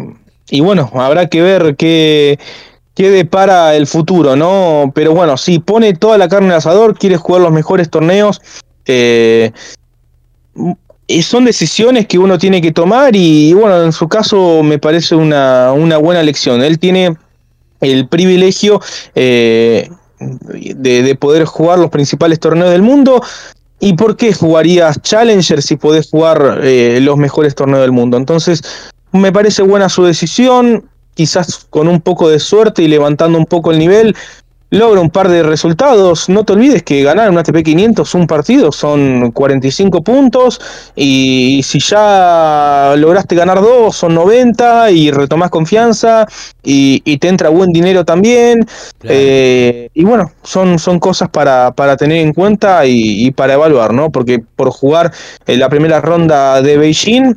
y bueno, habrá que ver qué, qué depara el futuro, ¿no? Pero bueno, si pone toda la carne al asador, quiere jugar los mejores torneos. y son decisiones que uno tiene que tomar y, bueno, en su caso me parece una, una buena lección. Él tiene el privilegio de, poder jugar los principales torneos del mundo. ¿Y por qué jugarías Challenger si podés jugar eh, los mejores torneos del mundo? Entonces, me parece buena su decisión, quizás con un poco de suerte y levantando un poco el nivel, logra un par de resultados. No te olvides que ganar un ATP 500 un partido son 45 puntos y si ya lograste ganar dos son 90 y retomás confianza y, te entra buen dinero también. Eh, y bueno, son, son cosas para, para tener en cuenta y, para evaluar, ¿no? Porque por jugar en la primera ronda de Beijing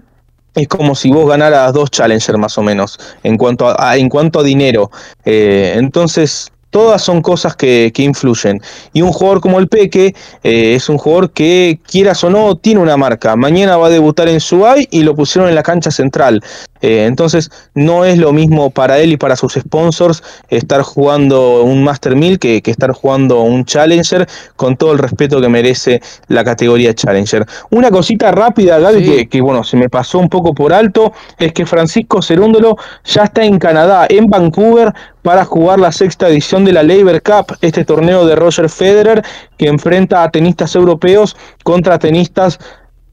es como si vos ganaras dos Challenger más o menos en cuanto a, en cuanto a dinero. Eh, entonces Todas son cosas que, influyen. Y un jugador como el Peque eh, es un jugador que, quieras o no, tiene una marca. Mañana va a debutar en Subay y lo pusieron en la cancha central. Eh, entonces, no es lo mismo para él y para sus sponsors estar jugando un Master 1000 que, estar jugando un Challenger, con todo el respeto que merece la categoría Challenger. Una cosita rápida, Gaby, que, bueno, se me pasó un poco por alto, es que Francisco Cerúndolo ya está en Canadá, en Vancouver, para jugar la sexta edición de la Labor Cup, este torneo de Roger Federer que enfrenta a tenistas europeos contra tenistas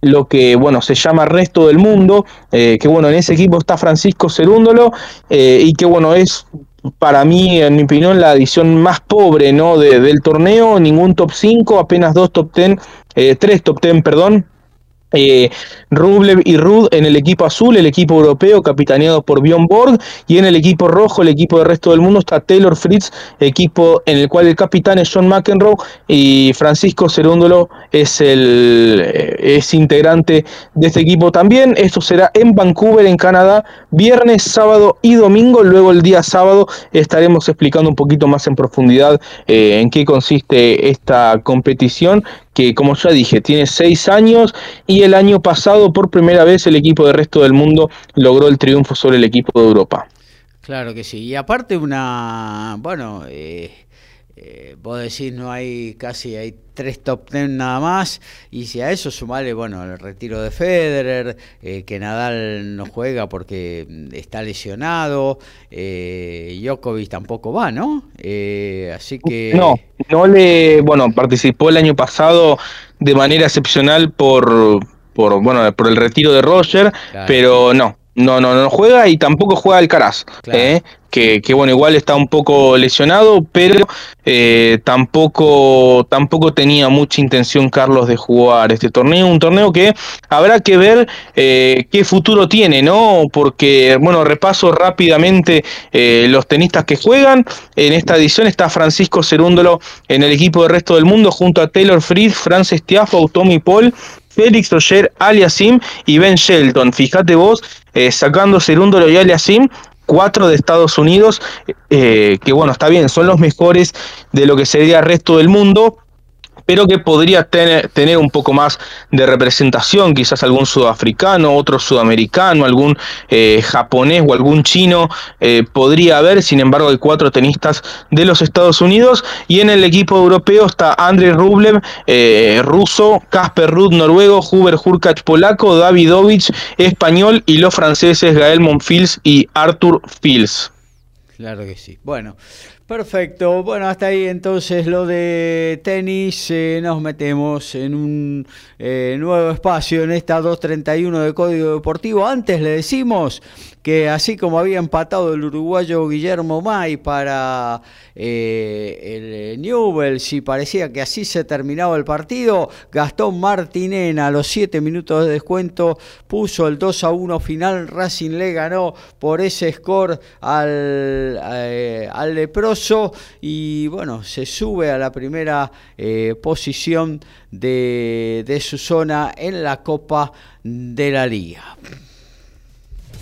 lo que bueno se llama resto del mundo, eh, que bueno, en ese equipo está Francisco Cerúndolo, eh, y que bueno, es para mí, en mi opinión, la edición más pobre ¿no? del torneo, ningún top 5, apenas dos top 10, eh, tres top 10, perdón, eh, Rublev y Rud en el equipo azul, el equipo europeo capitaneado por Bjorn Borg, y en el equipo rojo, el equipo del resto del mundo, está Taylor Fritz, equipo en el cual el capitán es John McEnroe y Francisco Cerúndolo es el eh, es integrante de este equipo también. Esto será en Vancouver, en Canadá, viernes, sábado y domingo. Luego el día sábado estaremos explicando un poquito más en profundidad eh, en qué consiste esta competición que como ya dije, tiene seis años y el año pasado por primera vez el equipo del resto del mundo logró el triunfo sobre el equipo de Europa. Claro que sí, y aparte una, bueno, eh, eh, vos decís no hay casi hay tres top ten nada más y si a eso sumale bueno el retiro de Federer eh, que Nadal no juega porque mm, está lesionado eh, Djokovic tampoco va no eh, así que no no le bueno participó el año pasado de manera excepcional por por bueno por el retiro de Roger pero no no, no, no juega y tampoco juega Alcaraz. ¿eh? Que, que, bueno, igual está un poco lesionado, pero eh, tampoco, tampoco tenía mucha intención Carlos de jugar este torneo. Un torneo que habrá que ver eh, qué futuro tiene, ¿no? Porque, bueno, repaso rápidamente los tenistas que juegan. En esta edición está Francisco Cerúndolo en el equipo del resto del mundo, junto a Taylor Fritz, Frances Tiafo, Tommy Paul, Félix Roger, Aliasim y Ben Shelton. Fíjate vos, eh, sacando Cerúndolo y Aliasim, cuatro de Estados Unidos, eh, que bueno, está bien, son los mejores de lo que sería el resto del mundo, pero que podría tener, tener un poco más de representación, quizás algún sudafricano, otro sudamericano, algún eh, japonés o algún chino eh, podría haber, sin embargo hay cuatro tenistas de los Estados Unidos y en el equipo europeo está Andrei Rublev, eh, ruso, Casper Ruud, noruego, Huber Hurkacz, polaco, Davidovich, español y los franceses Gael Monfils y Arthur Fils. Claro que sí. Bueno, Perfecto, bueno, hasta ahí entonces lo de tenis, eh, nos metemos en un eh, nuevo espacio en esta 231 de Código Deportivo. Antes le decimos que así como había empatado el uruguayo Guillermo May para eh, el Newell's y parecía que así se terminaba el partido, Gastón Martinena a los 7 minutos de descuento puso el 2 a 1 final, Racing le ganó por ese score al, al leproso y bueno, se sube a la primera eh, posición de, de su zona en la Copa de la Liga.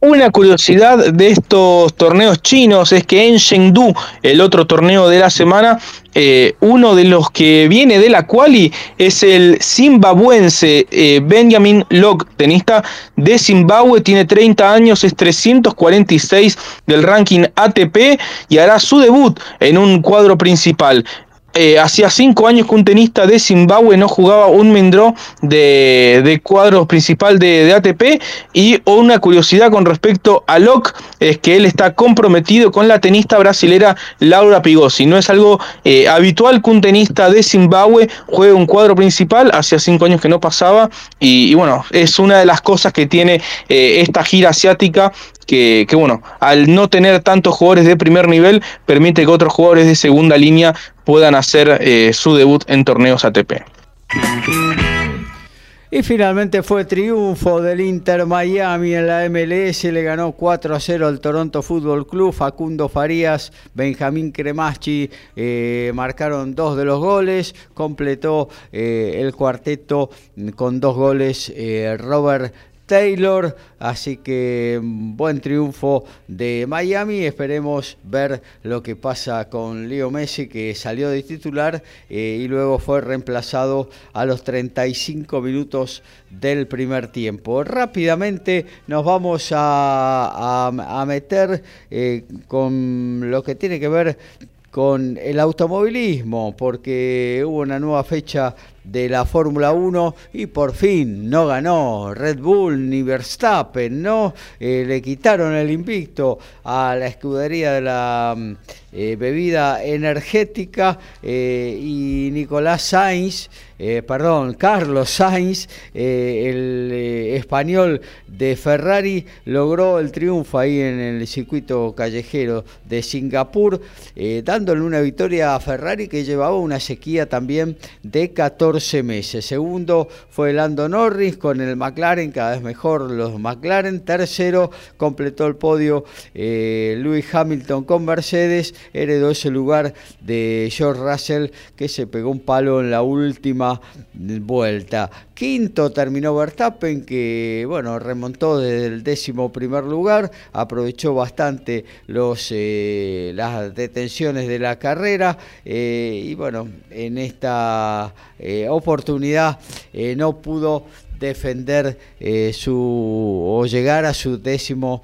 Una curiosidad de estos torneos chinos es que en Chengdu, el otro torneo de la semana, eh, uno de los que viene de la quali es el zimbabuense eh, Benjamin Locke, tenista de Zimbabue, tiene 30 años, es 346 del ranking ATP y hará su debut en un cuadro principal. Eh, hacía cinco años que un tenista de Zimbabue no jugaba un Mendró de, de cuadro principal de, ATP. Y una curiosidad con respecto a Locke es que él está comprometido con la tenista brasilera Laura Pigosi. No es algo eh, habitual que un tenista de Zimbabue juegue un cuadro principal. Hacía cinco años que no pasaba. Y, bueno, es una de las cosas que tiene eh, esta gira asiática que, bueno, al no tener tantos jugadores de primer nivel, permite que otros jugadores de segunda línea puedan hacer eh, su debut en torneos ATP. Y finalmente fue triunfo del Inter Miami en la MLS, le ganó 4 a 0 al Toronto Football Club, Facundo Farías, Benjamín Cremachi eh, marcaron dos de los goles, completó eh, el cuarteto con dos goles Robert Taylor, así que mm, buen triunfo de Miami, esperemos ver lo que pasa con Leo Messi que salió de titular eh, y luego fue reemplazado a los 35 minutos del primer tiempo. Rápidamente nos vamos a, meter eh, con lo que tiene que ver con el automovilismo, porque hubo una nueva fecha de la Fórmula 1 y por fin no ganó Red Bull ni Verstappen, ¿no? Eh, le quitaron el invicto a la escudería de la mm, eh, bebida energética eh, y Nicolás Sainz, perdón, Carlos Sainz, el español de Ferrari, logró el triunfo ahí en el circuito callejero de Singapur, dándole una victoria a Ferrari que llevaba una sequía también de 14 meses. Segundo fue Lando Norris con el McLaren, cada vez mejor los McLaren. Tercero completó el podio eh, Lewis Hamilton con Mercedes. Heredó ese lugar de George Russell que se pegó un palo en la última vuelta. Quinto terminó Verstappen, que bueno, remontó desde el décimo primer lugar, aprovechó bastante los, eh, las detenciones de la carrera eh, y bueno, en esta eh, oportunidad no pudo defender su o llegar a su décimo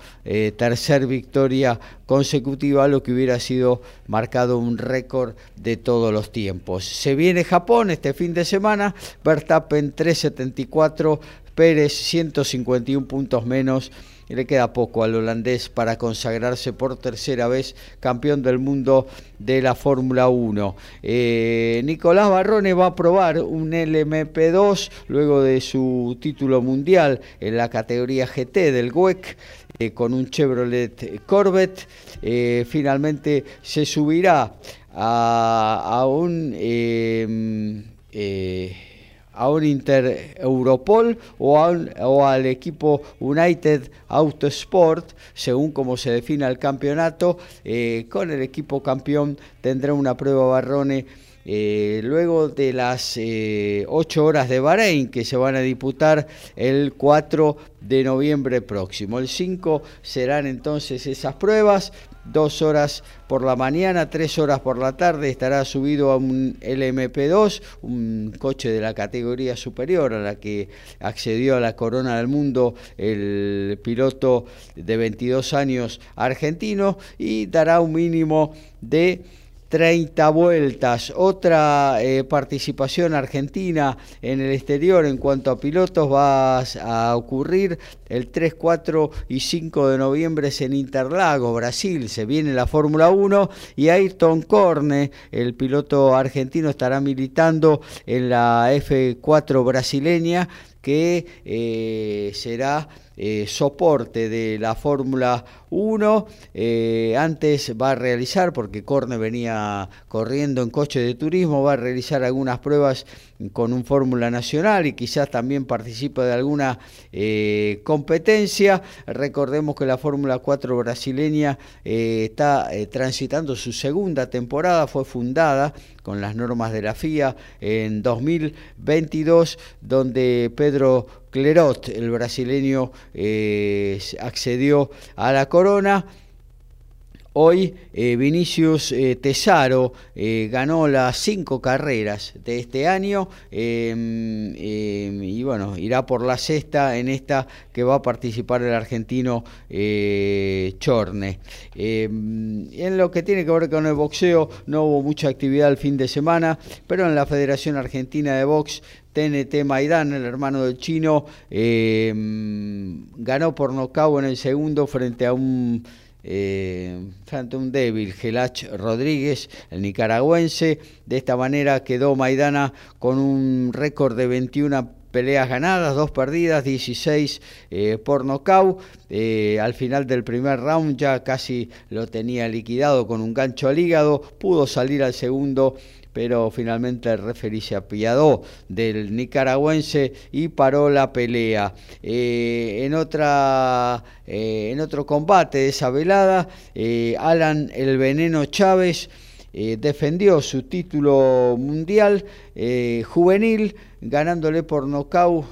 tercer victoria consecutiva, lo que hubiera sido marcado un récord de todos los tiempos. Se viene Japón este fin de semana, Verstappen 374, Pérez 151 puntos menos. Le queda poco al holandés para consagrarse por tercera vez campeón del mundo de la Fórmula 1. Eh, Nicolás Barrone va a probar un LMP2 luego de su título mundial en la categoría GT del WEC eh, con un Chevrolet Corvette. Eh, finalmente se subirá a, un a un Inter Europol o, o, al equipo United Autosport, según como se defina el campeonato. con el equipo campeón tendrá una prueba Barrone eh, luego de las eh, 8 horas de Bahrein que se van a disputar el 4 de noviembre próximo. El 5 serán entonces esas pruebas, dos horas por la mañana, tres horas por la tarde, estará subido a un LMP2, un coche de la categoría superior a la que accedió a la corona del mundo el piloto de 22 años argentino y dará un mínimo de 30 vueltas. Otra eh, participación argentina en el exterior en cuanto a pilotos va a ocurrir el 3, 4 y 5 de noviembre en Interlagos, Brasil. Se viene la Fórmula 1 y Ayrton Corne, el piloto argentino, estará militando en la F4 brasileña que eh, será eh, soporte de la Fórmula 1. Eh, antes va a realizar, porque Corne venía corriendo en coche de turismo, va a realizar algunas pruebas con un Fórmula Nacional y quizás también participa de alguna eh, competencia. Recordemos que la Fórmula 4 brasileña está transitando su segunda temporada, fue fundada con las normas de la FIA en 2022, donde Pedro Clerot, el brasileño, eh, accedió a la corona. Hoy eh, Vinicius eh, Tesaro ganó las cinco carreras de este año em, em, y bueno, irá por la sexta en esta que va a participar el argentino Chorne. Em, en lo que tiene que ver con el boxeo no hubo mucha actividad el fin de semana, pero en la Federación Argentina de Box TNT Maidán, el hermano del chino, eh, ganó por nocaut en el segundo frente a un eh, un débil, Gelach Rodríguez, el nicaragüense. De esta manera quedó Maidana con un récord de 21 peleas ganadas, dos perdidas, 16 eh, por nocaut. al final del primer round ya casi lo tenía liquidado con un gancho al hígado, pudo salir al segundo pero finalmente el referí se del nicaragüense y paró la pelea. Eh, en, otra, eh, en otro combate de esa velada, eh, Alan El Veneno Chávez defendió su título mundial juvenil, ganándole por nocaut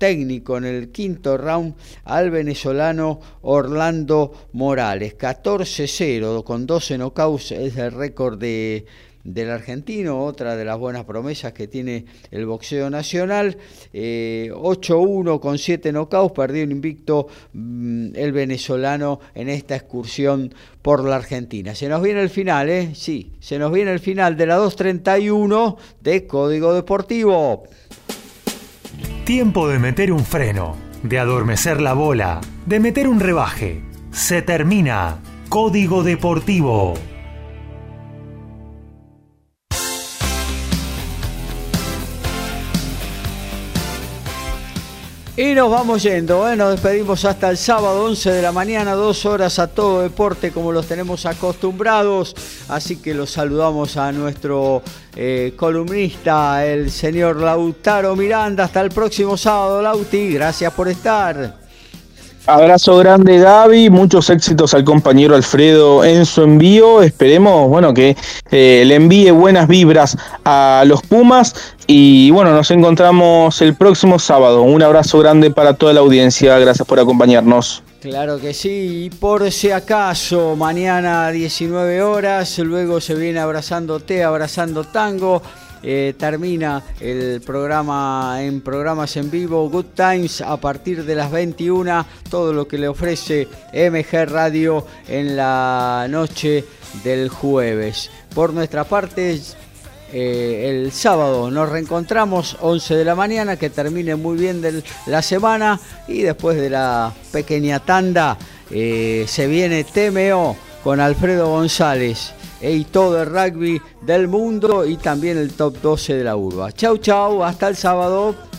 técnico en el quinto round al venezolano Orlando Morales. 14-0 con 12 knockouts es el récord de del argentino, otra de las buenas promesas que tiene el boxeo nacional. 8-1 eh, con 7 knockouts, perdió un invicto mm, el venezolano en esta excursión por la Argentina. Se nos viene el final, ¿eh? Sí, se nos viene el final de la 231 de Código Deportivo. Tiempo de meter un freno, de adormecer la bola, de meter un rebaje. Se termina. Código Deportivo. Y nos vamos yendo, ¿eh? nos despedimos hasta el sábado 11 de la mañana, dos horas a todo deporte como los tenemos acostumbrados. Así que los saludamos a nuestro eh, columnista, el señor Lautaro Miranda. Hasta el próximo sábado, Lauti. Gracias por estar. Abrazo grande Gaby, muchos éxitos al compañero Alfredo en su envío. Esperemos, bueno, que eh, le envíe buenas vibras a los Pumas y bueno, nos encontramos el próximo sábado. Un abrazo grande para toda la audiencia. Gracias por acompañarnos. Claro que sí, y por si acaso, mañana a 19 horas, luego se viene abrazándote, abrazando tango. Eh, termina el programa en programas en vivo Good Times a partir de las 21 todo lo que le ofrece MG Radio en la noche del jueves. Por nuestra parte eh, el sábado nos reencontramos 11 de la mañana que termine muy bien la semana y después de la pequeña tanda eh, se viene TMO con Alfredo González y todo el rugby del mundo y también el top 12 de la urba. Chau, chau, hasta el sábado.